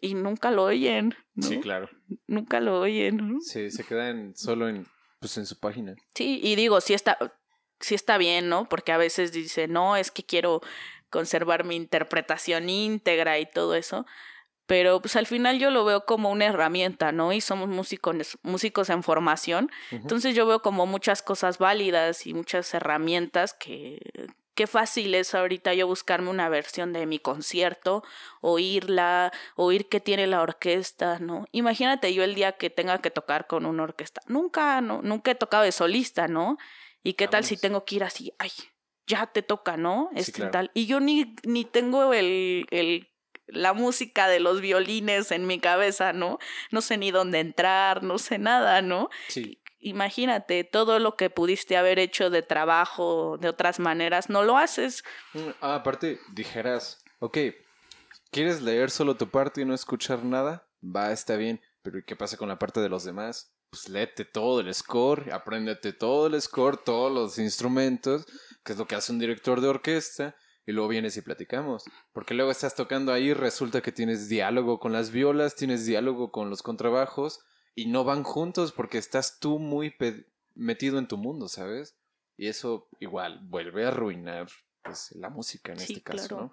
y nunca lo oyen. ¿no? Sí, claro. Nunca lo oyen. ¿no? Sí, se quedan solo en, pues, en su página. Sí, y digo, sí está, sí está bien, ¿no? Porque a veces dice, no, es que quiero conservar mi interpretación íntegra y todo eso. Pero pues al final yo lo veo como una herramienta, ¿no? Y somos músicos, músicos en formación. Entonces yo veo como muchas cosas válidas y muchas herramientas que, qué fácil es ahorita yo buscarme una versión de mi concierto, oírla, oír qué tiene la orquesta, ¿no? Imagínate yo el día que tenga que tocar con una orquesta. Nunca, no, nunca he tocado de solista, ¿no? Y qué tal si tengo que ir así, ay, ya te toca, ¿no? Este tal. Y yo ni, ni tengo el, el la música de los violines en mi cabeza, ¿no? No sé ni dónde entrar, no sé nada, ¿no? Sí imagínate todo lo que pudiste haber hecho de trabajo de otras maneras, no lo haces. Mm, ah, aparte, dijeras, ok, ¿quieres leer solo tu parte y no escuchar nada? Va, está bien, pero ¿y qué pasa con la parte de los demás? Pues léete todo el score, apréndete todo el score, todos los instrumentos, que es lo que hace un director de orquesta, y luego vienes y platicamos. Porque luego estás tocando ahí, resulta que tienes diálogo con las violas, tienes diálogo con los contrabajos, y no van juntos porque estás tú muy metido en tu mundo, ¿sabes? Y eso igual vuelve a arruinar pues, la música en este caso, ¿no?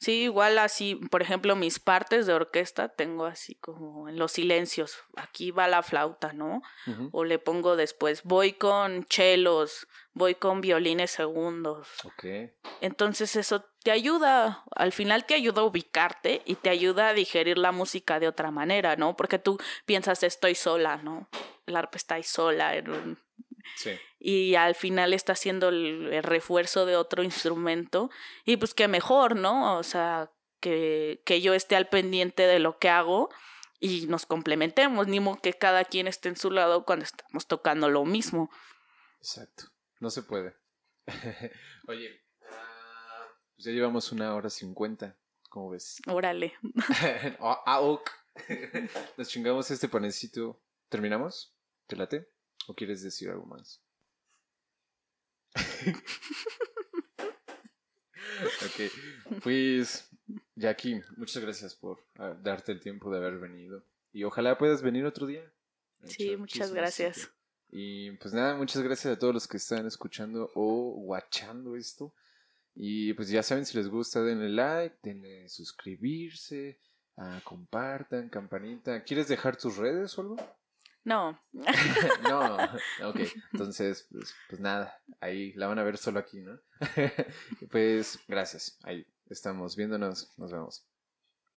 Sí, igual así, por ejemplo, mis partes de orquesta tengo así como en los silencios, aquí va la flauta, ¿no? O le pongo después, voy con chelos, voy con violines segundos. Ok. Entonces eso te ayuda, al final te ayuda a ubicarte y te ayuda a digerir la música de otra manera, ¿no? Porque tú piensas, estoy sola, ¿no? El arpa está ahí sola en un y al final está haciendo el, refuerzo de otro instrumento y pues que mejor, ¿no? O sea, que, que yo esté al pendiente de lo que hago y nos complementemos, ni modo que cada quien esté en su lado cuando estamos tocando lo mismo. Exacto, no se puede. Oye, ah, pues ya llevamos una hora cincuenta, ¿cómo ves? Órale. ah, Nos chingamos este panecito. ¿Terminamos? ¿Te late? ¿O quieres decir algo más? ok, pues Jackie, muchas gracias por ah, darte el tiempo de haber venido. Y ojalá puedas venir otro día. Sí, muchas gracias. Y pues nada, muchas gracias a todos los que están escuchando o watchando esto. Y pues ya saben, si les gusta, denle like, denle suscribirse, ah, compartan, campanita. ¿Quieres dejar tus redes o algo? No. no, ok. Entonces, pues, pues, nada, ahí la van a ver solo aquí, ¿no? pues gracias. Ahí estamos viéndonos. Nos vemos.